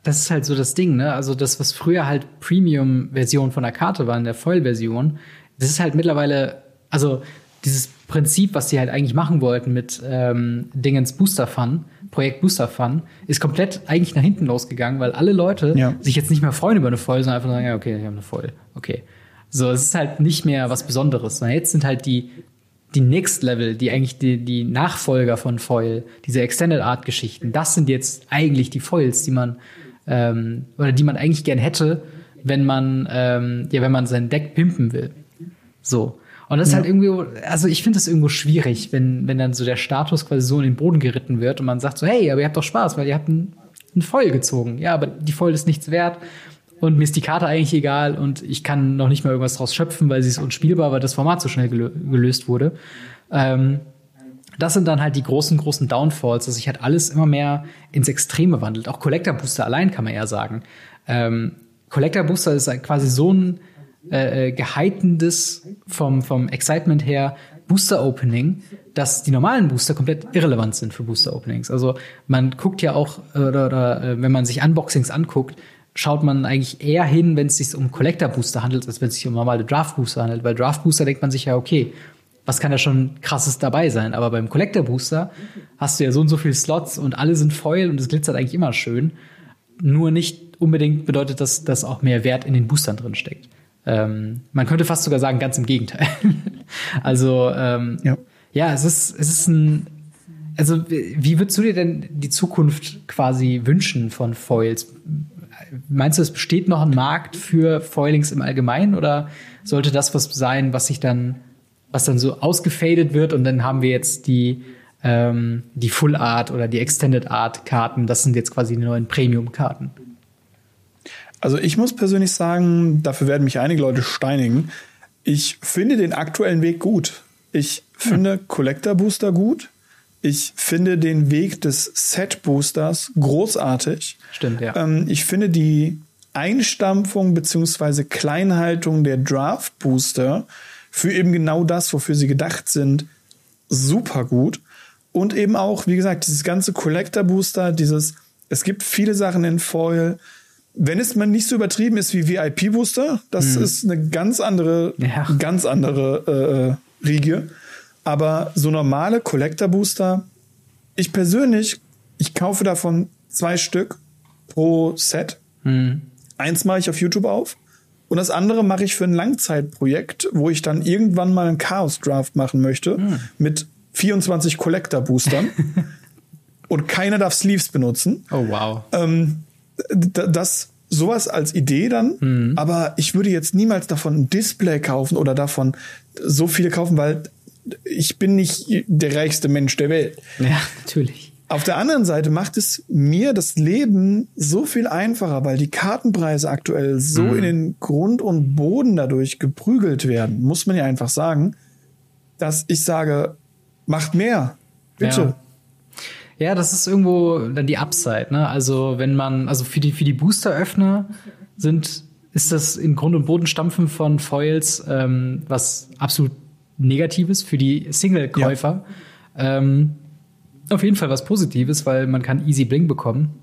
[SPEAKER 2] das ist halt so das Ding, ne? Also das, was früher halt Premium-Version von der Karte war, in der Vollversion, das ist halt mittlerweile, also dieses Prinzip, was sie halt eigentlich machen wollten mit ähm, Dingens Booster Fun, Projekt Booster Fun, ist komplett eigentlich nach hinten losgegangen, weil alle Leute ja. sich jetzt nicht mehr freuen über eine Voll, sondern einfach sagen, ja, okay, ich habe eine Voll, okay. So, es ist halt nicht mehr was Besonderes. Sondern jetzt sind halt die die Next Level, die eigentlich die, die Nachfolger von Foil, diese Extended Art Geschichten, das sind jetzt eigentlich die Foils, die man ähm, oder die man eigentlich gern hätte, wenn man ähm, ja, wenn man sein Deck pimpen will. So. Und das ist halt irgendwie, also ich finde das irgendwo schwierig, wenn, wenn dann so der Status quasi so in den Boden geritten wird und man sagt so, hey, aber ihr habt doch Spaß, weil ihr habt ein, ein Foil gezogen. Ja, aber die Foil ist nichts wert und mir ist die Karte eigentlich egal und ich kann noch nicht mal irgendwas draus schöpfen, weil sie ist unspielbar, weil das Format so schnell gelöst wurde. Ähm, das sind dann halt die großen, großen Downfalls, dass sich halt alles immer mehr ins Extreme wandelt. Auch Collector Booster allein kann man eher sagen. Ähm, Collector Booster ist halt quasi so ein äh, äh, geheitendes vom, vom Excitement her Booster Opening, dass die normalen Booster komplett irrelevant sind für Booster Openings. Also man guckt ja auch, oder, oder äh, wenn man sich Unboxings anguckt, schaut man eigentlich eher hin, wenn es sich um Collector Booster handelt, als wenn es sich um normale Draft Booster handelt. Weil Draft Booster denkt man sich ja, okay, was kann da schon krasses dabei sein? Aber beim Collector Booster hast du ja so und so viele Slots und alle sind Foil und es glitzert eigentlich immer schön. Nur nicht unbedingt bedeutet das, dass auch mehr Wert in den Boostern drin steckt. Ähm, man könnte fast sogar sagen, ganz im Gegenteil. also ähm, ja. ja, es ist, es ist ein. Also, wie würdest du dir denn die Zukunft quasi wünschen von Foils? Meinst du, es besteht noch ein Markt für Foilings im Allgemeinen oder sollte das was sein, was sich dann, was dann so ausgefadet wird und dann haben wir jetzt die, ähm, die Full Art oder die Extended Art Karten, das sind jetzt quasi die neuen Premium Karten?
[SPEAKER 3] Also ich muss persönlich sagen, dafür werden mich einige Leute steinigen. Ich finde den aktuellen Weg gut. Ich finde hm. Collector Booster gut. Ich finde den Weg des Set Boosters großartig.
[SPEAKER 2] Stimmt, ja.
[SPEAKER 3] Ähm, ich finde die Einstampfung beziehungsweise Kleinhaltung der Draft Booster für eben genau das, wofür sie gedacht sind, super gut. Und eben auch, wie gesagt, dieses ganze Collector Booster, dieses, es gibt viele Sachen in Foil, wenn es mal nicht so übertrieben ist wie VIP-Booster, das hm. ist eine ganz andere, ja. ganz andere äh, Riege. Aber so normale Collector-Booster, ich persönlich, ich kaufe davon zwei Stück pro Set. Hm. Eins mache ich auf YouTube auf und das andere mache ich für ein Langzeitprojekt, wo ich dann irgendwann mal einen Chaos-Draft machen möchte hm. mit 24 Collector-Boostern. und keiner darf Sleeves benutzen.
[SPEAKER 2] Oh wow.
[SPEAKER 3] Ähm, das sowas als Idee dann, mhm. aber ich würde jetzt niemals davon ein Display kaufen oder davon so viele kaufen, weil ich bin nicht der reichste Mensch der Welt.
[SPEAKER 2] Ja, natürlich.
[SPEAKER 3] Auf der anderen Seite macht es mir das Leben so viel einfacher, weil die Kartenpreise aktuell so mhm. in den Grund und Boden dadurch geprügelt werden, muss man ja einfach sagen, dass ich sage, macht mehr. Bitte.
[SPEAKER 2] Ja. Ja, das ist irgendwo dann die Upside, ne? Also, wenn man, also für die, für die Booster-Öffner sind, ist das in Grund und Boden stampfen von Foils ähm, was absolut Negatives für die Single-Käufer. Ja. Ähm, auf jeden Fall was Positives, weil man kann easy Bling bekommen.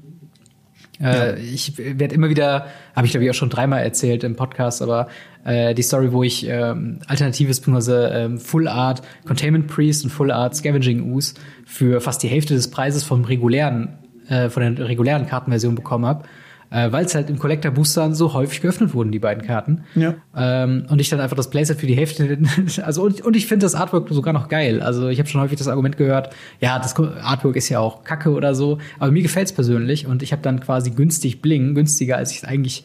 [SPEAKER 2] Äh, Ich werde immer wieder, habe ich glaube ich auch schon dreimal erzählt im Podcast, aber äh, die Story, wo ich ähm, alternatives bzw. Ähm, Full Art Containment Priest und Full Art Scavenging Ooze für fast die Hälfte des Preises vom regulären, äh, von der regulären Kartenversion bekommen habe äh, weil es halt im Collector Boostern so häufig geöffnet wurden, die beiden Karten. Ja. Ähm, und ich dann einfach das Playset für die Hälfte, also und, und ich finde das Artwork sogar noch geil. Also ich habe schon häufig das Argument gehört, ja, das Artwork ist ja auch Kacke oder so, aber mir gefällt's persönlich und ich habe dann quasi günstig Bling, günstiger als ich es eigentlich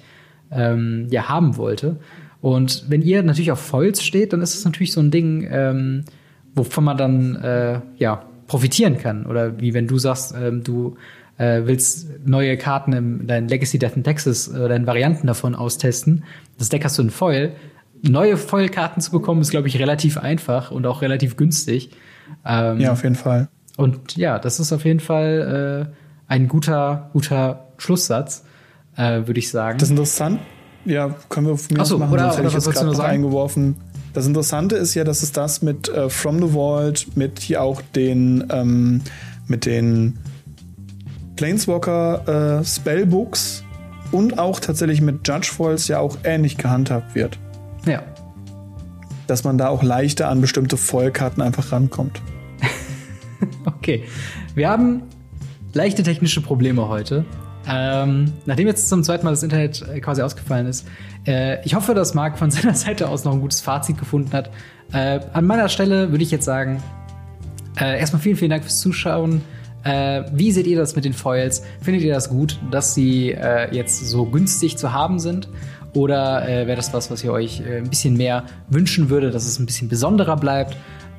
[SPEAKER 2] ähm, ja haben wollte. Und wenn ihr natürlich auf Foils steht, dann ist es natürlich so ein Ding, ähm, wovon man dann äh, ja profitieren kann. Oder wie wenn du sagst, ähm, du äh, willst neue Karten in dein Legacy Death in Texas oder äh, in Varianten davon austesten. Das Deck hast du in Foil. Neue Foil-Karten zu bekommen, ist, glaube ich, relativ einfach und auch relativ günstig.
[SPEAKER 3] Ähm, ja, auf jeden Fall.
[SPEAKER 2] Und ja, das ist auf jeden Fall äh, ein guter, guter Schlusssatz, äh, würde ich sagen.
[SPEAKER 3] Das ist interessant. Ja, können wir von mir so, machen, oder, sonst hätte ich jetzt gerade eingeworfen. Das Interessante ist ja, dass es das mit äh, From the Vault, mit hier auch den, ähm, mit den Planeswalker äh, Spellbooks und auch tatsächlich mit Judge Foils ja auch ähnlich gehandhabt wird.
[SPEAKER 2] Ja.
[SPEAKER 3] Dass man da auch leichter an bestimmte Foilkarten einfach rankommt.
[SPEAKER 2] okay. Wir haben leichte technische Probleme heute. Ähm, nachdem jetzt zum zweiten Mal das Internet äh, quasi ausgefallen ist, äh, ich hoffe, dass Marc von seiner Seite aus noch ein gutes Fazit gefunden hat. Äh, an meiner Stelle würde ich jetzt sagen, äh, erstmal vielen, vielen Dank fürs Zuschauen. Äh, wie seht ihr das mit den Foils? Findet ihr das gut, dass sie äh, jetzt so günstig zu haben sind? Oder wäre das was, was ihr euch ein bisschen mehr wünschen würde, dass es ein bisschen besonderer bleibt?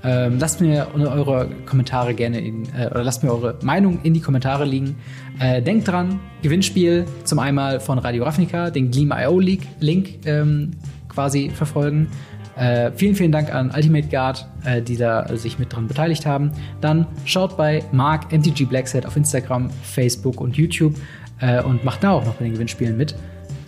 [SPEAKER 2] Ähm, lasst mir eure Kommentare gerne in, äh, oder lasst mir eure Meinung in die Kommentare liegen. Äh, denkt dran, Gewinnspiel zum einmal von Radio Ravnica, den Gleam.io Link ähm, quasi verfolgen. Äh, vielen, vielen Dank an Ultimate Guard, äh, die da sich mit dran beteiligt haben. Dann schaut bei Mark MTG Blackset auf Instagram, Facebook und YouTube äh, und macht da auch noch bei den Gewinnspielen mit.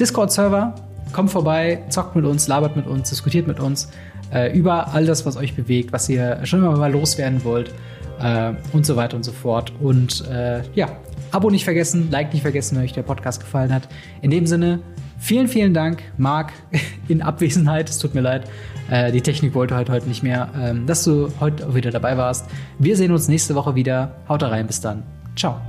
[SPEAKER 2] Discord-Server, kommt vorbei, zockt mit uns, labert mit uns, diskutiert mit uns äh, über all das, was euch bewegt, was ihr schon immer mal loswerden wollt äh, und so weiter und so fort. Und äh, ja, Abo nicht vergessen, Like nicht vergessen, wenn euch der Podcast gefallen hat. In dem Sinne, vielen, vielen Dank, Marc, in Abwesenheit. Es tut mir leid. Äh, die Technik wollte halt heute nicht mehr, ähm, dass du heute wieder dabei warst. Wir sehen uns nächste Woche wieder. Haut rein, bis dann. Ciao.